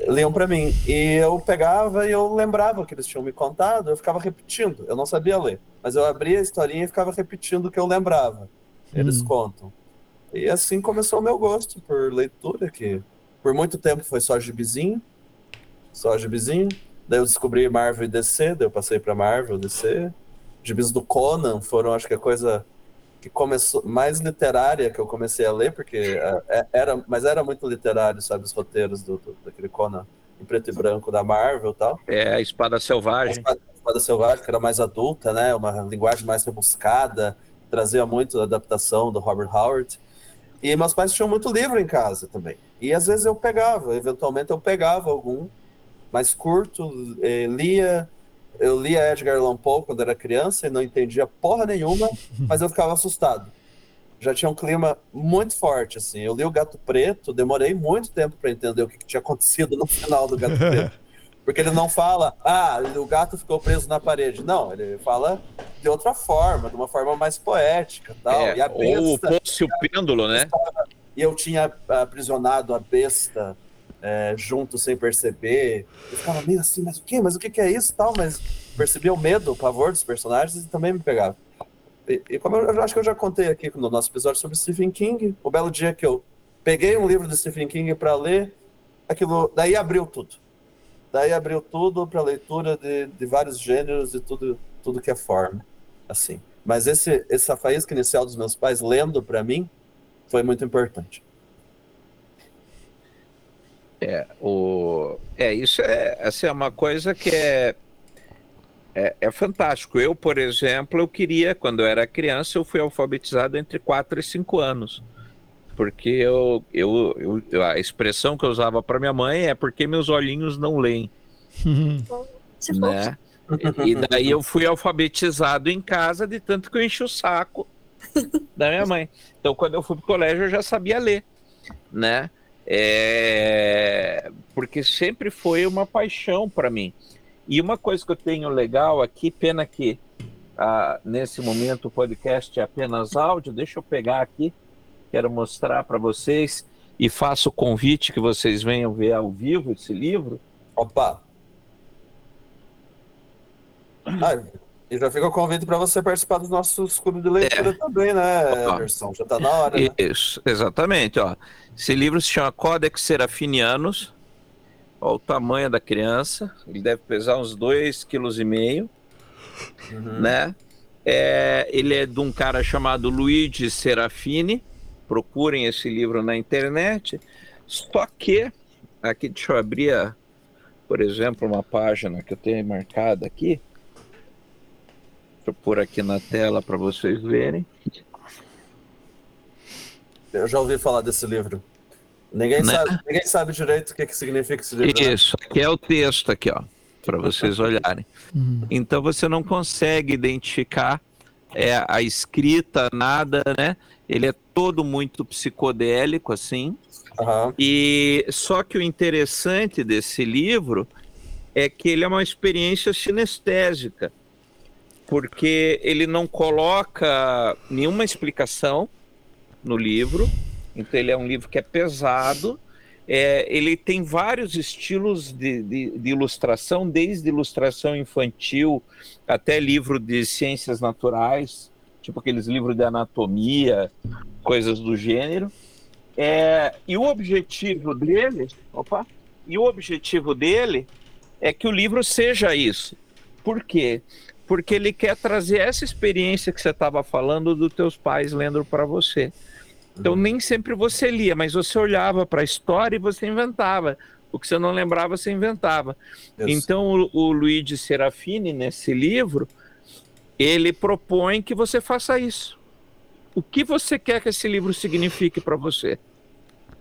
liam para mim. E eu pegava e eu lembrava que eles tinham me contado, eu ficava repetindo. Eu não sabia ler, mas eu abria a historinha e ficava repetindo o que eu lembrava. Eles hum. contam. E assim começou o meu gosto por leitura, que por muito tempo foi só gibizinho, só gibizinho. Daí eu descobri Marvel e DC, daí eu passei para Marvel, DC. Gibis do Conan foram, acho que a coisa que começou mais literária que eu comecei a ler, porque é, é, era, mas era muito literário, sabe, os roteiros do, do daquele Conan em preto e branco da Marvel e tal. É, a Espada Selvagem. A Espada, a Espada Selvagem, que era mais adulta, né, uma linguagem mais rebuscada, trazia muito a adaptação do Robert Howard. E meus pais tinham muito livro em casa também. E às vezes eu pegava, eventualmente eu pegava algum mais curto, eh, lia, eu lia Edgar Allan Poe quando era criança e não entendia porra nenhuma, mas eu ficava assustado. Já tinha um clima muito forte, assim. Eu li o Gato Preto, demorei muito tempo para entender o que, que, tinha acontecido no final do Gato Preto. Porque ele não fala, ah, o gato ficou preso na parede. Não, ele fala de outra forma, de uma forma mais poética tal. É, e a besta, ou o poço o pêndulo, né? E eu tinha aprisionado a besta é, junto sem perceber. Eu ficava meio assim, mas o quê? Mas o que, que é isso tal? Mas percebia o medo, o pavor dos personagens e também me pegava. E, e, como eu, eu acho que eu já contei aqui no nosso episódio sobre Stephen King, o belo dia que eu peguei um livro do Stephen King para ler, aquilo daí abriu tudo. Daí abriu tudo para leitura de, de vários gêneros e tudo, tudo que é forma, assim. Mas esse, essa faísca inicial dos meus pais lendo para mim foi muito importante. É, o, é isso é, assim, é uma coisa que é, é, é, fantástico. Eu, por exemplo, eu queria, quando eu era criança, eu fui alfabetizado entre 4 e 5 anos. Porque eu, eu, eu a expressão que eu usava para minha mãe é porque meus olhinhos não leem. né? E daí eu fui alfabetizado em casa de tanto que eu enchi o saco da minha mãe. Então, quando eu fui pro colégio, eu já sabia ler, né? É... Porque sempre foi uma paixão para mim. E uma coisa que eu tenho legal aqui, pena que ah, nesse momento o podcast é apenas áudio, deixa eu pegar aqui, quero mostrar para vocês e faço o convite que vocês venham ver ao vivo esse livro. Opa! Ah, e já fica o convite para você participar dos nossos clubes de leitura é. também, né, Anderson? Já está na hora. Né? Isso, exatamente. Ó. Esse livro se chama Codex Serafinianos. Olha o tamanho da criança. Ele deve pesar uns 2,5 kg. Uhum. Né? É, ele é de um cara chamado Luigi Serafini. Procurem esse livro na internet. Só que, aqui deixa eu abrir, por exemplo, uma página que eu tenho marcada aqui. Deixa eu pôr aqui na tela para vocês verem. Eu já ouvi falar desse livro. Ninguém, né? sabe, ninguém sabe direito o que, que significa esse livro. Né? Isso, aqui é o texto aqui, ó, para vocês olharem. Uhum. Então você não consegue identificar é, a escrita, nada, né? Ele é todo muito psicodélico, assim. Uhum. E só que o interessante desse livro é que ele é uma experiência sinestésica porque ele não coloca nenhuma explicação no livro, então ele é um livro que é pesado. É, ele tem vários estilos de, de, de, ilustração, desde ilustração infantil até livro de ciências naturais, tipo aqueles livros de anatomia, coisas do gênero. É, e o objetivo dele, opa, e o objetivo dele é que o livro seja isso. Por quê? porque ele quer trazer essa experiência que você estava falando dos teus pais lendo para você. Então uhum. nem sempre você lia, mas você olhava para a história e você inventava. O que você não lembrava, você inventava. Isso. Então o, o Luigi Serafini, nesse livro, ele propõe que você faça isso. O que você quer que esse livro signifique para você?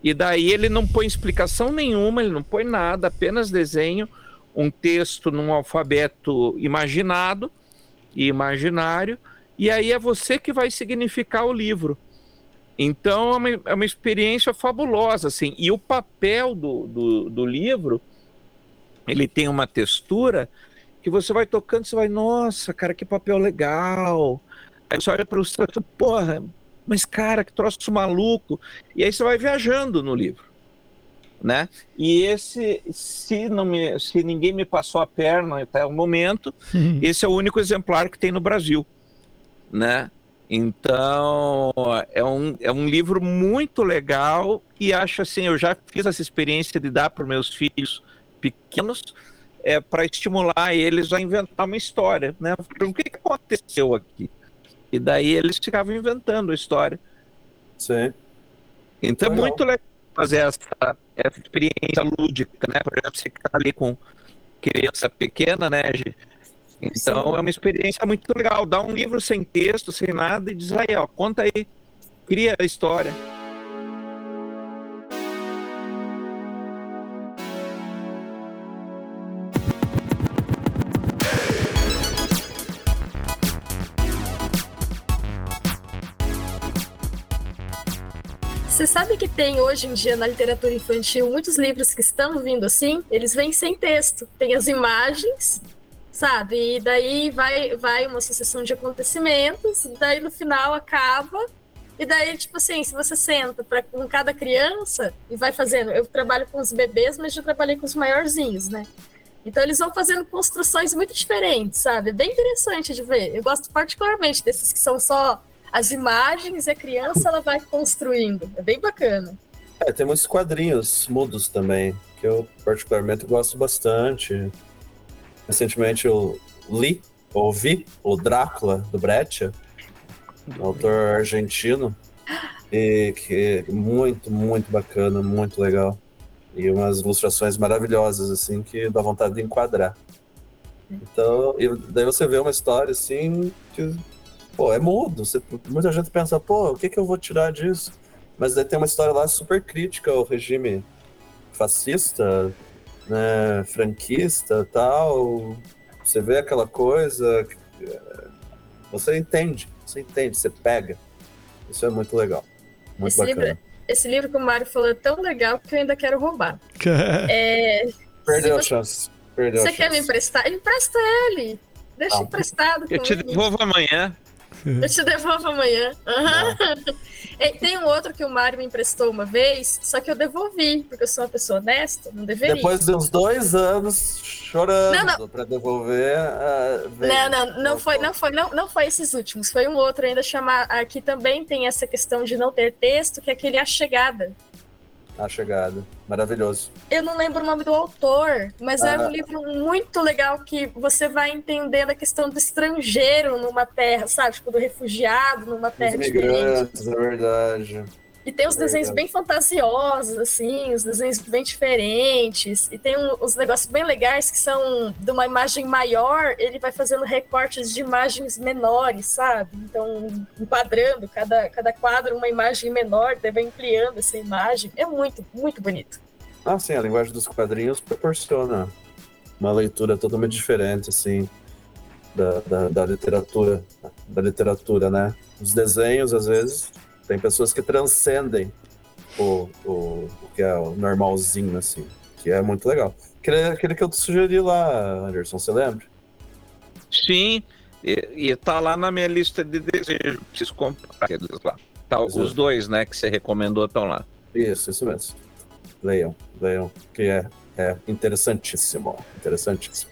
E daí ele não põe explicação nenhuma, ele não põe nada, apenas desenho um texto num alfabeto imaginado e imaginário, e aí é você que vai significar o livro. Então é uma, é uma experiência fabulosa, assim. E o papel do, do, do, livro, ele tem uma textura que você vai tocando, você vai, nossa, cara, que papel legal. Aí você olha para o porra, mas cara, que troço maluco. E aí você vai viajando no livro né? E esse, se não me, se ninguém me passou a perna até o momento, uhum. esse é o único exemplar que tem no Brasil, né? Então é um, é um livro muito legal e acho assim, eu já fiz essa experiência de dar para meus filhos pequenos é para estimular eles a inventar uma história, né? O que, que aconteceu aqui? E daí eles ficavam inventando a história. Sim. Então é muito legal fazer essa, essa experiência lúdica, né? Por exemplo, você está ali com criança pequena, né, Então Sim. é uma experiência muito legal. Dá um livro sem texto, sem nada, e diz aí, ó, conta aí, cria a história. Você sabe que tem hoje em dia na literatura infantil muitos livros que estão vindo assim? Eles vêm sem texto, tem as imagens, sabe? E daí vai, vai uma sucessão de acontecimentos, daí no final acaba. E daí, tipo assim, se você senta pra, com cada criança e vai fazendo. Eu trabalho com os bebês, mas já trabalhei com os maiorzinhos, né? Então eles vão fazendo construções muito diferentes, sabe? É bem interessante de ver. Eu gosto particularmente desses que são só as imagens e a criança ela vai construindo. É bem bacana. É, tem muitos quadrinhos mudos também, que eu particularmente gosto bastante. Recentemente eu li, ouvi o Drácula do Breccia, um autor argentino, e que é muito, muito bacana, muito legal. E umas ilustrações maravilhosas, assim, que dá vontade de enquadrar. Então, e daí você vê uma história assim que, pô, é mudo. Você, muita gente pensa, pô, o que, que eu vou tirar disso? Mas daí tem uma história lá super crítica ao regime fascista, né, franquista tal. Você vê aquela coisa, você entende, você entende, você pega. Isso é muito legal. Muito esse bacana. Livro, esse livro que o Mário falou é tão legal que eu ainda quero roubar. é, Perdeu a chance. Perdeu você a quer me emprestar? Empresta ele. Deixa ah, emprestado. Eu te devolvo amanhã. Eu te devolvo amanhã. Uhum. Tem um outro que o Mário me emprestou uma vez, só que eu devolvi, porque eu sou uma pessoa honesta, não deveria. Depois de uns dois anos chorando para devolver. Uh, não, não, não foi, não foi, não, não foi esses últimos. Foi um outro ainda chamar. Aqui também tem essa questão de não ter texto, que é aquele A Chegada. A Chegada. Maravilhoso. Eu não lembro o nome do autor, mas ah, é um livro muito legal que você vai entendendo a questão do estrangeiro numa terra, sabe? Tipo, do refugiado numa terra diferente. É verdade. E tem os desenhos bem fantasiosos, assim, os desenhos bem diferentes. E tem um, uns negócios bem legais que são de uma imagem maior, ele vai fazendo recortes de imagens menores, sabe? Então, enquadrando cada, cada quadro uma imagem menor, daí vai ampliando essa imagem. É muito, muito bonito. Ah, sim, a linguagem dos quadrinhos proporciona uma leitura totalmente diferente, assim, da, da, da literatura, da literatura, né? Os desenhos, às vezes, tem pessoas que transcendem o, o, o que é o normalzinho, assim, que é muito legal. Aquele, aquele que eu te sugeri lá, Anderson, você lembra? Sim, e, e tá lá na minha lista de desejos. Preciso comprar eles lá. Tá, os dois, né, que você recomendou estão lá. Isso, isso mesmo. Leiam, leiam, que é, é interessantíssimo. Interessantíssimo.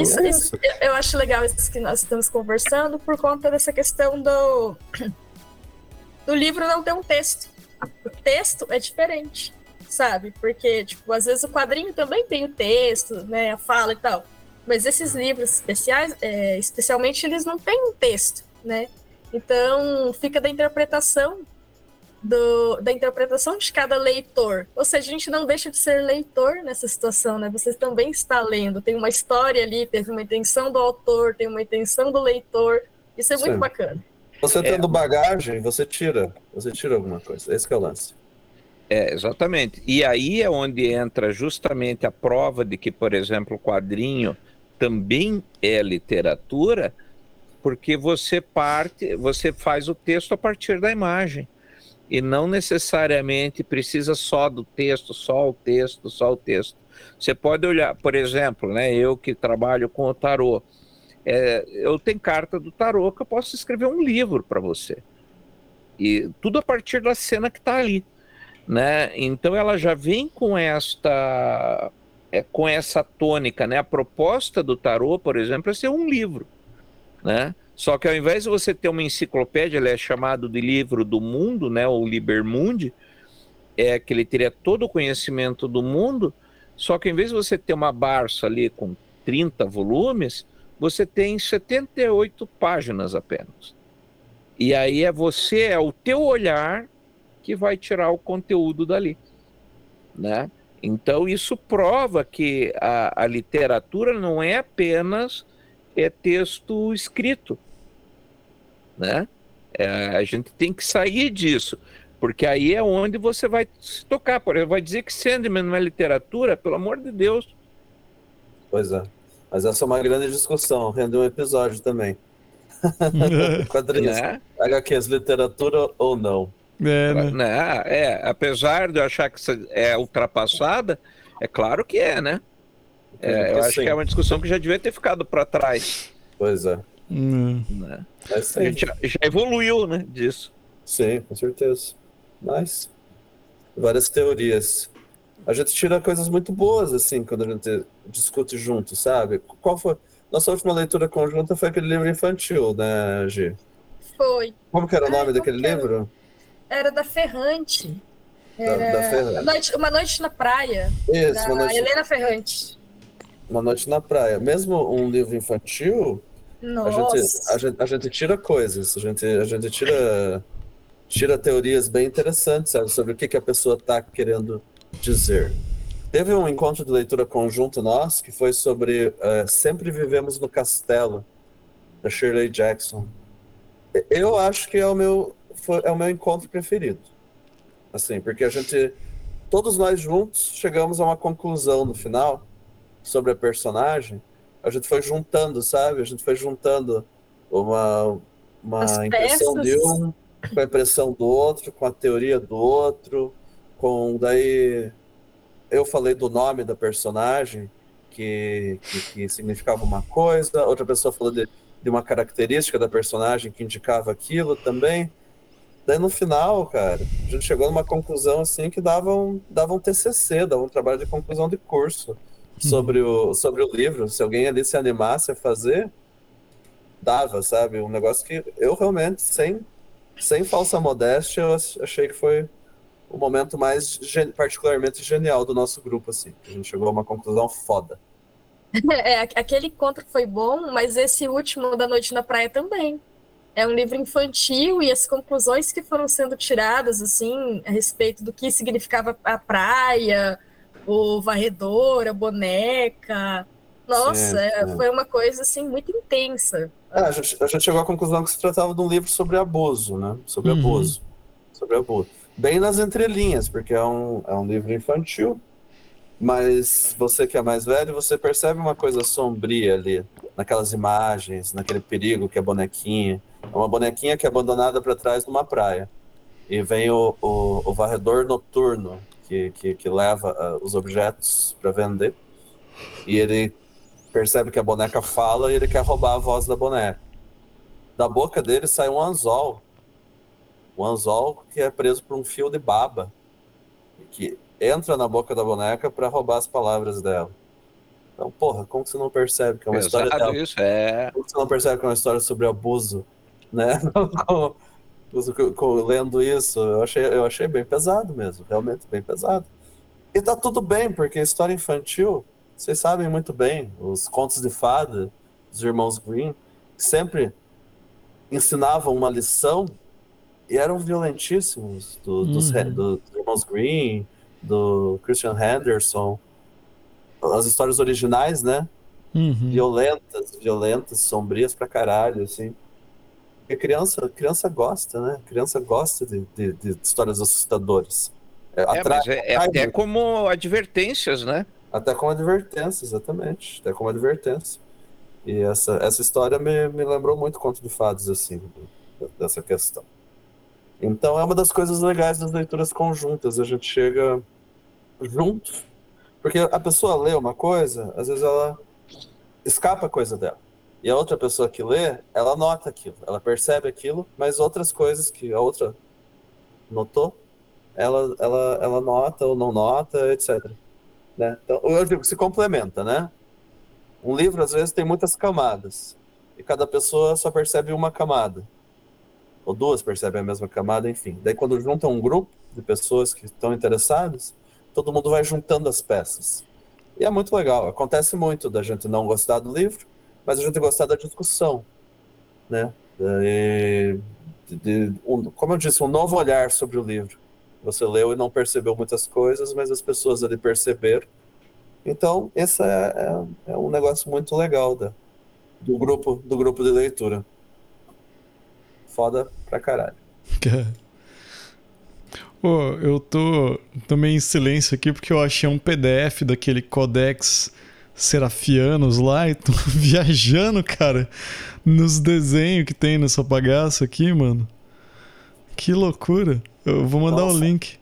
Isso, isso, eu acho legal isso que nós estamos conversando por conta dessa questão do no livro não tem um texto. O texto é diferente, sabe? Porque, tipo, às vezes o quadrinho também tem o texto, né? A fala e tal. Mas esses livros especiais, é, especialmente, eles não têm um texto, né? Então, fica da interpretação do, da interpretação de cada leitor. Ou seja, a gente não deixa de ser leitor nessa situação, né? Você também está lendo, tem uma história ali, tem uma intenção do autor, tem uma intenção do leitor. Isso é muito Sim. bacana. Você tendo é, bagagem, você tira. Você tira alguma coisa. Esse é o lance. É, exatamente. E aí é onde entra justamente a prova de que, por exemplo, o quadrinho também é literatura, porque você parte, você faz o texto a partir da imagem. E não necessariamente precisa só do texto, só o texto, só o texto. Você pode olhar, por exemplo, né, eu que trabalho com o tarô, é, eu tenho carta do tarô que eu posso escrever um livro para você. E tudo a partir da cena que está ali. Né? Então ela já vem com esta é, com essa tônica, né? A proposta do tarô, por exemplo, é ser um livro, né? Só que ao invés de você ter uma enciclopédia, ele é chamado de livro do mundo, né? O Liber é que ele teria todo o conhecimento do mundo, só que ao invés de você ter uma barça ali com 30 volumes, você tem 78 páginas apenas. E aí é você, é o teu olhar que vai tirar o conteúdo dali, né? Então isso prova que a, a literatura não é apenas é texto escrito, né? É, a gente tem que sair disso, porque aí é onde você vai se tocar. Por exemplo, vai dizer que Sandman não é literatura, pelo amor de Deus. Pois é. Mas essa é uma grande discussão, rendeu um episódio também. Quadrinhos. Né? HQs, literatura ou não? É, né? né? é, apesar de eu achar que é ultrapassada, é claro que é, né? É, eu acho que é uma discussão que já devia ter ficado para trás. Pois é. Hum. Né? A gente já, já, evoluiu, né, disso. Sim, com certeza. Mas várias teorias. A gente tira coisas muito boas, assim, quando a gente discute junto, sabe? Qual foi. Nossa última leitura conjunta foi aquele livro infantil, né, Gi? Foi. Como que era o nome daquele livro? Era da Ferrante. Era... Da, da Ferrante. Uma noite, uma noite na praia. Isso, uma noite... Helena Ferrante. Uma noite na praia. Mesmo um livro infantil, a gente, a, gente, a gente tira coisas, a gente, a gente tira, tira teorias bem interessantes sabe, sobre o que, que a pessoa está querendo dizer. Teve um encontro de leitura conjunto nosso que foi sobre uh, Sempre Vivemos no Castelo, da Shirley Jackson. Eu acho que é o meu, foi, é o meu encontro preferido. Assim, porque a gente, todos nós juntos, chegamos a uma conclusão no final sobre a personagem. A gente foi juntando, sabe? A gente foi juntando uma, uma impressão de um com a impressão do outro, com a teoria do outro, com daí eu falei do nome da personagem que, que, que significava uma coisa, outra pessoa falou de, de uma característica da personagem que indicava aquilo também. Daí no final, cara, a gente chegou numa conclusão assim que dava um, dava um TCC, dava um trabalho de conclusão de curso uhum. sobre o, sobre o livro. Se alguém ali se animasse a fazer, dava, sabe? Um negócio que eu realmente, sem, sem falsa modéstia, eu achei que foi o momento mais particularmente genial do nosso grupo, assim. A gente chegou a uma conclusão foda. É, aquele encontro foi bom, mas esse último da noite na praia também. É um livro infantil e as conclusões que foram sendo tiradas, assim, a respeito do que significava a praia, o varredor, a boneca. Nossa, é, foi uma coisa, assim, muito intensa. É, a, gente, a gente chegou à conclusão que se tratava de um livro sobre abuso, né? Sobre uhum. abuso. Sobre abuso bem nas entrelinhas, porque é um, é um livro infantil, mas você que é mais velho, você percebe uma coisa sombria ali, naquelas imagens, naquele perigo que é bonequinha. É uma bonequinha que é abandonada para trás numa praia. E vem o, o, o varredor noturno, que, que, que leva uh, os objetos para vender. E ele percebe que a boneca fala e ele quer roubar a voz da boneca. Da boca dele sai um anzol o anzol que é preso por um fio de baba que entra na boca da boneca para roubar as palavras dela. Então, porra, como você não percebe que é uma Exato história? Isso, é... Como você não percebe que é uma história sobre abuso, né? lendo isso, eu achei, eu achei bem pesado mesmo, realmente bem pesado. E tá tudo bem, porque história infantil, vocês sabem muito bem, os contos de fada, os irmãos Green, sempre ensinavam uma lição e eram violentíssimos do, dos, uhum. do, dos irmãos Green, do Christian Henderson. As histórias originais, né? Uhum. Violentas, violentas, sombrias pra caralho, assim. E criança, criança gosta, né? Criança gosta de, de, de histórias assustadoras. É, é, é, é até como advertências, né? Até como advertência, exatamente. Até como advertência. E essa, essa história me, me lembrou muito Conto de Fados, assim, dessa questão. Então é uma das coisas legais das leituras conjuntas. A gente chega junto, porque a pessoa lê uma coisa, às vezes ela escapa a coisa dela. E a outra pessoa que lê, ela nota aquilo, ela percebe aquilo, mas outras coisas que a outra notou, ela, ela, ela nota ou não nota, etc. Né? Então, eu digo, se complementa, né? Um livro, às vezes, tem muitas camadas. E cada pessoa só percebe uma camada ou duas percebem a mesma camada, enfim. Daí quando juntam um grupo de pessoas que estão interessadas, todo mundo vai juntando as peças. E é muito legal. Acontece muito da gente não gostar do livro, mas a gente gostar da discussão, né? De, de, um, como eu disse, um novo olhar sobre o livro. Você leu e não percebeu muitas coisas, mas as pessoas ali perceberam. Então, esse é, é, é um negócio muito legal da, do grupo do grupo de leitura foda pra caralho. Pô, eu tô, meio em silêncio aqui porque eu achei um PDF daquele Codex Serafianos lá e tô viajando, cara, nos desenhos que tem nessa bagaça aqui, mano. Que loucura. Eu vou mandar o um link.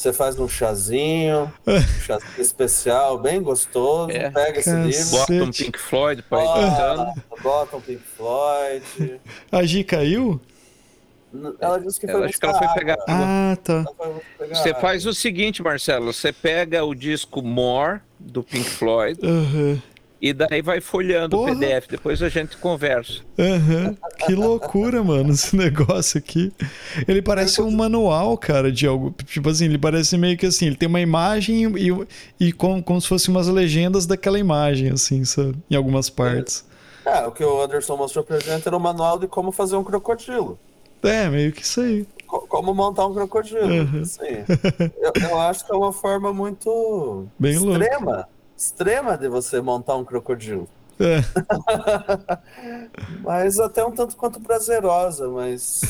Você faz um chazinho, um chazinho especial, bem gostoso. É. Pega esse livro. Bota um Pink Floyd pra ir Bota um Pink Floyd. A Gi caiu? Ela disse que foi Acho que ela foi pegar. Ah, tá. Você faz o seguinte, Marcelo, você pega o disco More do Pink Floyd Aham. E daí vai folhando Porra. o PDF, depois a gente conversa. Aham. Que loucura, mano, esse negócio aqui. Ele parece um manual, cara, de algo. Tipo assim, ele parece meio que assim, ele tem uma imagem e, e como, como se fossem umas legendas daquela imagem, assim, sabe? Em algumas partes. É, o que o Anderson mostrou pra gente era o manual de como fazer um crocodilo. É, meio que isso aí. Co- Como montar um crocodilo. Uhum. Assim, eu, eu acho que é uma forma muito Bem louco. Extrema. De você montar um crocodilo. É. Mas até um tanto quanto prazerosa, mas.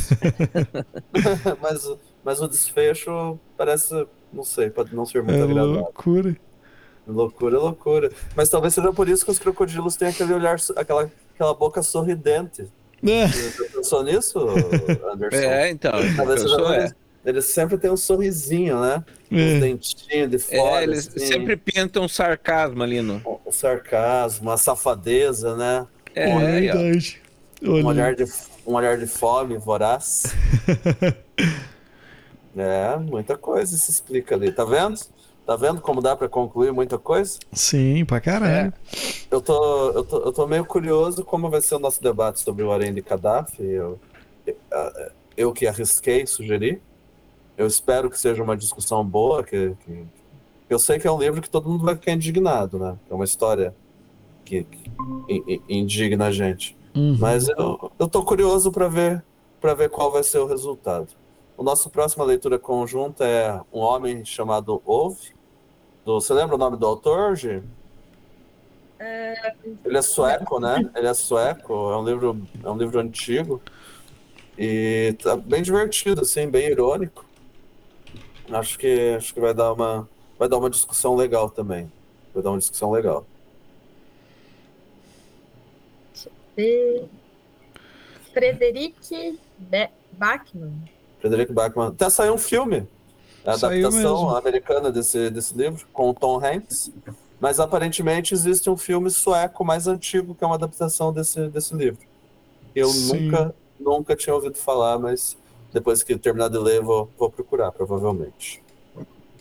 mas, o- mas o desfecho parece, não sei, pode não ser muito É agradável. loucura. Loucura, loucura. Mas talvez seja por isso que os crocodilos têm aquele olhar, aquela, aquela boca sorridente. É. Você pensou nisso, Anderson? É, então, Talvez seja por é. Eles sempre têm um sorrisinho, né? Os É. dentinhos de fora. É, eles assim, sempre pintam sarcasmo ali no. O sarcasmo, a safadeza, né? É, É verdade. Um Olha. olhar de, um olhar de fome, voraz. é, muita coisa se explica ali. Tá vendo? Tá vendo como dá pra concluir muita coisa? Sim, pra caralho. Eu tô, eu, tô, eu tô meio curioso como vai ser o nosso debate sobre o Harém de Gaddafi. Eu, eu, eu que arrisquei sugerir. Eu espero que seja uma discussão boa. Que, que- eu sei que é um livro que todo mundo vai ficar indignado, né? É uma história que, que in- in- indigna a gente. Uhum. Mas eu, eu tô curioso para ver para ver qual vai ser o resultado. O nosso próxima leitura conjunta é um homem chamado Ove. Do, você lembra o nome do autor, Gi? Ele é sueco, né? Ele é sueco. É um livro é um livro antigo e tá bem divertido, assim, bem irônico. Acho que acho que vai dar uma vai dar uma discussão legal também. Vai dar uma discussão legal. Frederic Be- Bachmann. Bachmann. Até saiu um filme. A Saiu adaptação mesmo. americana desse, desse livro, com o Tom Hanks. Mas aparentemente existe um filme sueco mais antigo que é uma adaptação desse, desse livro. Eu Sim. nunca, nunca tinha ouvido falar, mas depois que terminar de ler, vou, vou procurar, provavelmente.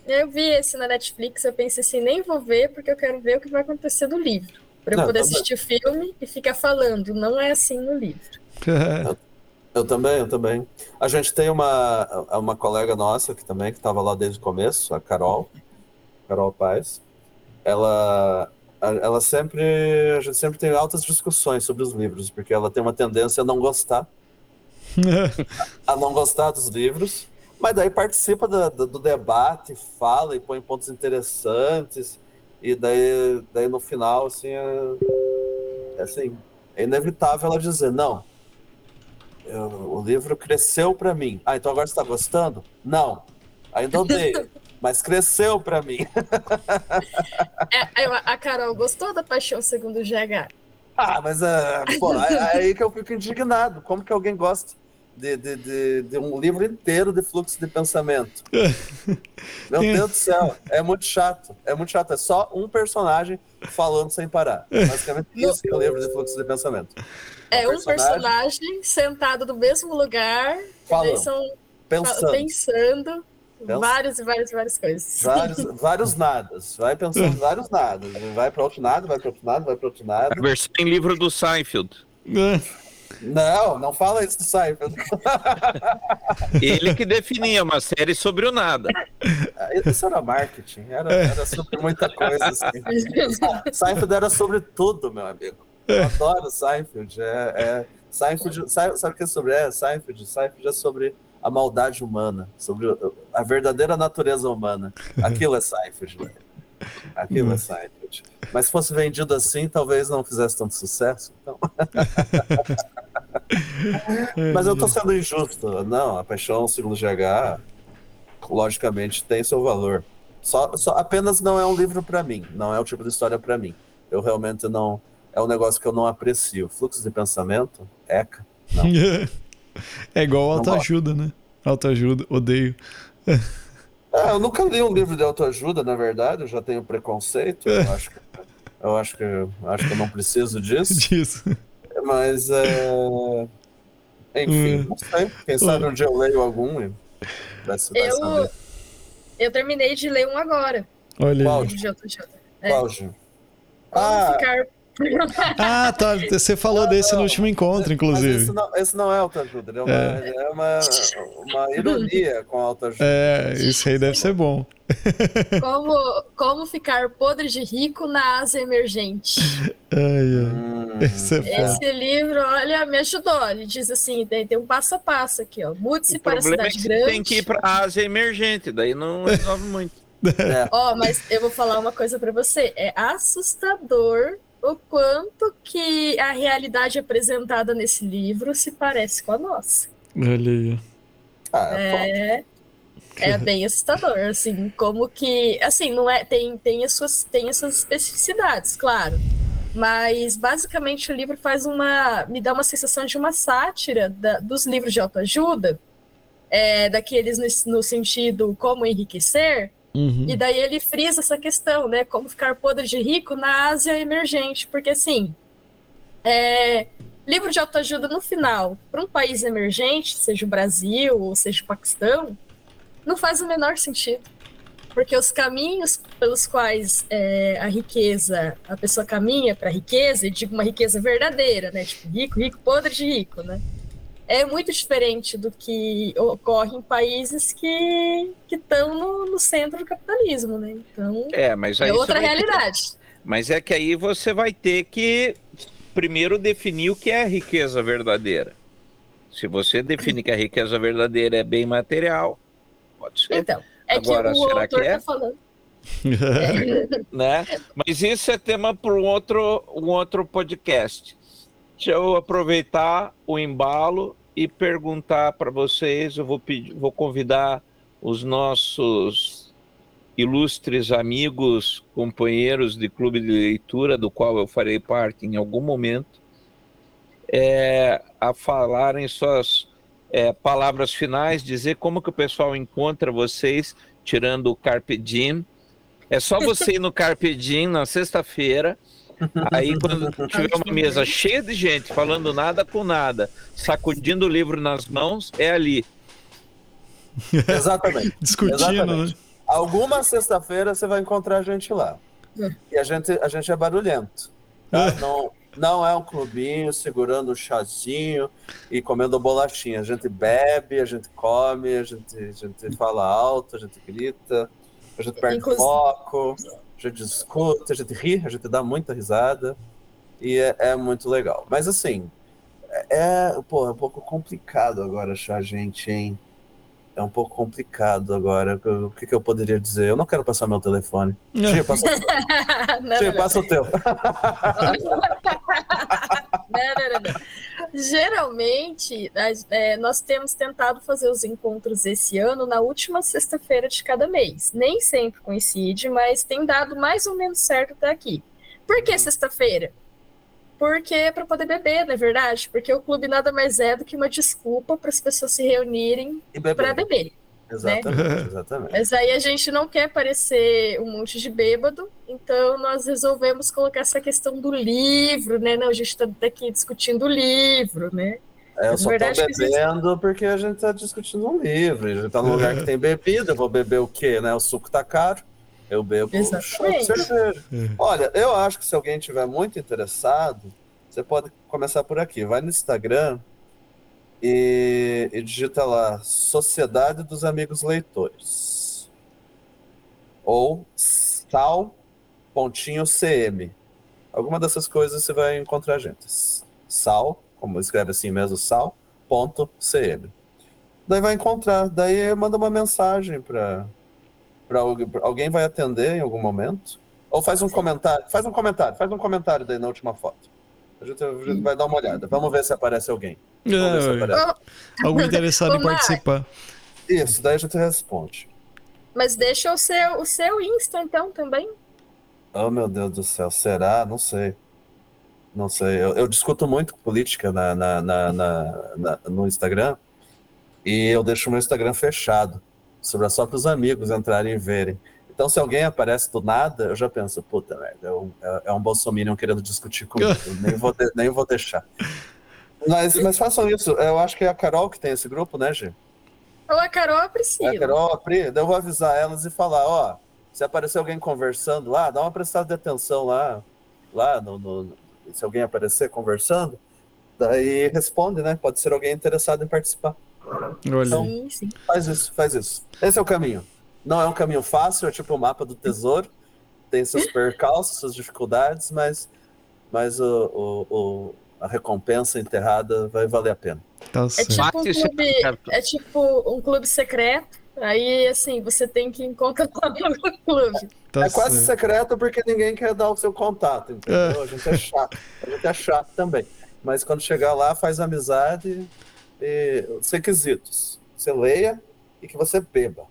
Eu vi esse na Netflix, eu pensei assim, nem vou ver porque eu quero ver o que vai acontecer no livro. Pra eu Não, poder bem. assistir o filme e ficar falando, não é assim no livro. Eu também, eu também. A gente tem uma, uma colega nossa que também, que estava lá desde o começo, a Carol, Carol Paz. Ela, ela sempre, a gente sempre tem altas discussões sobre os livros, porque ela tem uma tendência a não gostar, a não gostar dos livros, mas daí participa da- da- do, debate, fala e põe pontos interessantes, e daí, daí no final, assim, é, é assim, é inevitável ela dizer, não, eu- o livro cresceu pra mim. Ah, então agora você tá gostando? Não. Ainda odeio. mas cresceu pra mim. É, a Carol gostou da Paixão Segundo o GH. Ah, mas é, pô, é, é aí que eu fico indignado. Como que alguém gosta de, de, de, de um livro inteiro de fluxo de pensamento? Meu Deus do céu, é muito chato. É muito chato. É só um personagem falando sem parar. Basicamente isso que é o livro de fluxo de pensamento. É um personagem. personagem sentado no mesmo lugar, Falando, são Pensando. pensando Pensa. várias e várias, várias coisas. Vários, vários nadas. Vai pensando vários nadas. Vai para outro nada, vai para outro nada, vai para outro nada. A versão em livro do Seinfeld. Não, não fala isso do Seinfeld. Ele que definia uma série sobre o nada. Isso era marketing, era, era sobre muita coisa. Assim. Seinfeld era sobre tudo, meu amigo. Eu adoro Seinfeld. É, é, Seinfeld sabe, sabe o que é sobre é? Seinfeld? Seinfeld é sobre a maldade humana, sobre a verdadeira natureza humana. Aquilo é Seinfeld, velho. Aquilo é Seinfeld. Mas se fosse vendido assim, talvez não fizesse tanto sucesso. Então... Mas eu tô sendo injusto. Não, a paixão segundo GH, logicamente, tem seu valor. Só, só apenas não é um livro pra mim. Não é o tipo de história pra mim. Eu realmente não. É um negócio que eu não aprecio. Fluxo de pensamento, eca. Não. É igual autoajuda, né? Autoajuda, odeio. Ah, eu nunca li um livro de autoajuda, na verdade. Eu já tenho preconceito. Eu acho que eu acho que, eu acho que eu não preciso disso. Disso. Mas é, Enfim, hum. não sei. Quem sabe um dia eu leio algum e eu, saber. Eu terminei de ler um agora. Olha Qual? É. Qual, ah, ficar ah, tá. Você falou não, desse não, no último encontro, inclusive. Esse não, esse não, é autoajuda, é uma, é. é uma, uma ironia com autoajuda. É, isso aí deve ser bom. Como, como ficar podre de rico na Ásia emergente. Ai, ai. Hum, esse, é esse livro, olha, me ajudou. Ele diz assim: tem, tem um passo a passo aqui, ó. Mude-se para a cidade é grande. Tem que ir para a Ásia emergente, daí não resolve muito. É. Ó, oh, mas eu vou falar uma coisa para você. É assustador o quanto que a realidade apresentada nesse livro se parece com a nossa. Olha aí. Ah, é, é bem assustador, assim, como que, assim, não é, tem, tem, as suas, tem as suas especificidades, claro, mas basicamente o livro faz uma, me dá uma sensação de uma sátira da, dos livros de autoajuda, é, daqueles no, no sentido como enriquecer, Uhum. E daí ele frisa essa questão, né? Como ficar podre de rico na Ásia emergente. Porque, assim, é, livro de autoajuda no final, para um país emergente, seja o Brasil ou seja o Paquistão, não faz o menor sentido. Porque os caminhos pelos quais é, a riqueza, a pessoa caminha para a riqueza, e digo uma riqueza verdadeira, né? Tipo, rico, rico, podre de rico, né? É muito diferente do que ocorre em países que estão no, no, centro do capitalismo, né? Então, é, mas é outra realidade. Ter... Mas é que aí você vai ter que primeiro definir o que é riqueza verdadeira. Se você define que a riqueza verdadeira é bem material, pode ser. Então, é Agora, que o será que é? Tá falando. é. né? Mas isso é tema para um outro, um outro podcast. Deixa eu aproveitar o embalo e perguntar para vocês, eu vou, pedir, vou convidar os nossos ilustres amigos, companheiros de clube de leitura, do qual eu farei parte em algum momento, é, a falarem suas é, palavras finais, dizer como que o pessoal encontra vocês, tirando o Carpe Diem. É só você ir no Carpe Diem na sexta-feira, Aí, quando tiver uma mesa cheia de gente falando nada com nada, sacudindo o livro nas mãos, é ali. Exatamente. Discutindo, Exatamente. né? Alguma sexta-feira você vai encontrar a gente lá. E a gente, a gente é barulhento. Tá? É. Não, não é um clubinho segurando um chazinho e comendo bolachinha. A gente bebe, a gente come, a gente, a gente fala alto, a gente grita, a gente perde Inclusive... foco a gente escuta, a gente ri, a gente dá muita risada e é, é muito legal. Mas assim, é, pô, é um pouco complicado agora achar gente, hein? É um pouco complicado agora. O que, que eu poderia dizer? Eu não quero passar meu telefone. Tia, passa, não, Tia, passa o teu. não, não, não, Geralmente, é, nós temos tentado fazer os encontros esse ano na última sexta-feira de cada mês. Nem sempre coincide, mas tem dado mais ou menos certo até aqui. Por que sexta-feira? Porque é para poder beber, não é verdade? Porque o clube nada mais é do que uma desculpa para as pessoas se reunirem para beber. Exatamente, né? exatamente. Mas aí a gente não quer parecer um monte de bêbado, então nós resolvemos colocar essa questão do livro, né? Não, a gente está aqui discutindo o livro, né? É, eu só verdade, tô bebendo gente... porque a gente está discutindo um livro. A gente está num lugar que tem bebida, eu vou beber o quê, né? O suco tá caro, eu bebo Exatamente. cerveja. É. Olha, eu acho que se alguém tiver muito interessado, você pode começar por aqui. Vai no Instagram, e, e digita lá Sociedade dos Amigos Leitores. Ou sal.cm. Alguma dessas coisas você vai encontrar a gente. Sal, como escreve assim mesmo, sal.cm. Daí vai encontrar, daí manda uma mensagem para para alguém vai atender em algum momento. Ou faz um comentário, faz um comentário, faz um comentário daí na última foto. A gente, a gente vai dar uma olhada. Vamos ver se aparece alguém. É, aparece. Algum interessado em participar. Isso, daí a gente responde. Mas deixa o seu, o seu Insta, então, também. Oh, meu Deus do céu. Será? Não sei. Não sei. Eu, eu discuto muito política na, na, na, na, no Instagram. E eu deixo o meu Instagram fechado. Sobre só para os amigos entrarem e verem. Então, se alguém aparece do nada, eu já penso, puta merda, é um, é, é um bolsominion querendo discutir comigo. nem, vou de, nem vou deixar. Mas, mas façam isso. Eu acho que é a Carol que tem esse grupo, né, Gê? Ou a Carol a Priscila. É a Carol, a Pri. Eu vou avisar elas e falar, ó, se aparecer alguém conversando lá, dá uma prestada de atenção lá, lá no, no se alguém aparecer conversando, daí responde, né? Pode ser alguém interessado em participar. Olha. Então, sim, sim. faz isso, faz isso. Esse é o caminho. Não é um caminho fácil, é tipo o mapa do tesouro. Tem seus percalços, suas dificuldades, mas, mas o, o, o a recompensa enterrada vai valer a pena. Tá é, tipo um clube, é tipo um clube secreto. Aí, assim, você tem que encontrar no clube. Tá é quase secreto porque ninguém quer dar o seu contato, entendeu? É. A gente é chato. A gente é chato também. Mas quando chegar lá, faz amizade e os requisitos. Você leia e que você beba.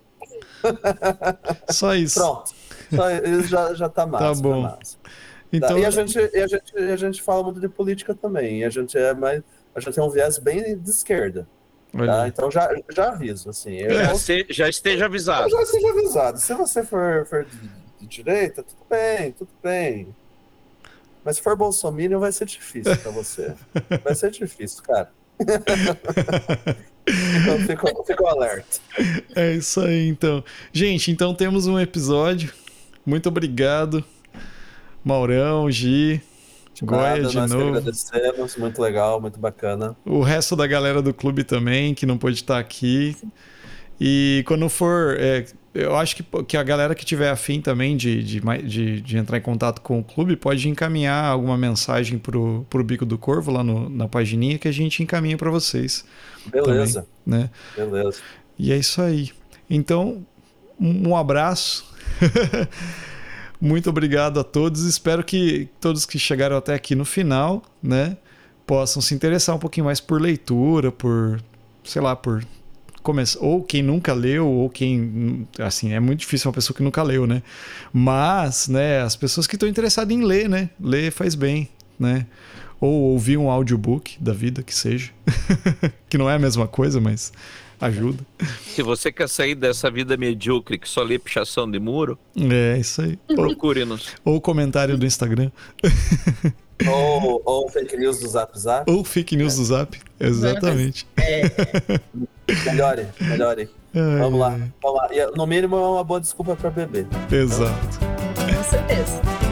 Só isso. Pronto. Só isso já, já tá massa. Tá bom. Massa. Então... E, a gente, e, a gente, e a gente fala muito de política também. E a gente é mais. A gente tem um viés bem de esquerda. Tá? Então já, já aviso, assim. Já, se, já, esteja avisado. Já esteja avisado. Se você for, for de, de, direita, tudo bem, tudo bem. Mas se for Bolsonaro, vai ser difícil para você. Vai ser difícil, cara. Então fica, fica alerta. É isso aí, então. Gente, então temos um episódio. Muito obrigado Maurão, Gi, Goya de nós novo. agradecemos, muito legal, muito bacana. O resto da galera do clube também, que não pôde estar aqui. E quando for. É, eu acho que, que a galera que tiver afim também de, de, de, de, entrar em contato com o clube pode encaminhar alguma mensagem pro, pro Bico do Corvo lá no, na pagininha que a gente encaminha para vocês. Beleza. Também, né? Beleza. E é isso aí. Então, um abraço. Muito obrigado a todos. Espero que todos que chegaram até aqui no final, né, possam se interessar um pouquinho mais por leitura, por, sei lá, por ou quem nunca leu, ou quem, assim, é muito difícil uma pessoa que nunca leu, né? Mas, né, as pessoas que estão interessadas em ler, né? Ler faz bem, né? Ou ouvir um audiobook da vida, que seja. que não é a mesma coisa, mas ajuda. Se você quer sair dessa vida medíocre que só lê pichação de muro, é isso aí. Procure-nos. Ou comentário do Instagram. Ou, ou fake news do Zap Zap. Ou fake news é. do Zap, exatamente. É, melhore, melhore. É, vamos lá, vamos lá. E, no mínimo é uma boa desculpa para beber. Exato. Com certeza.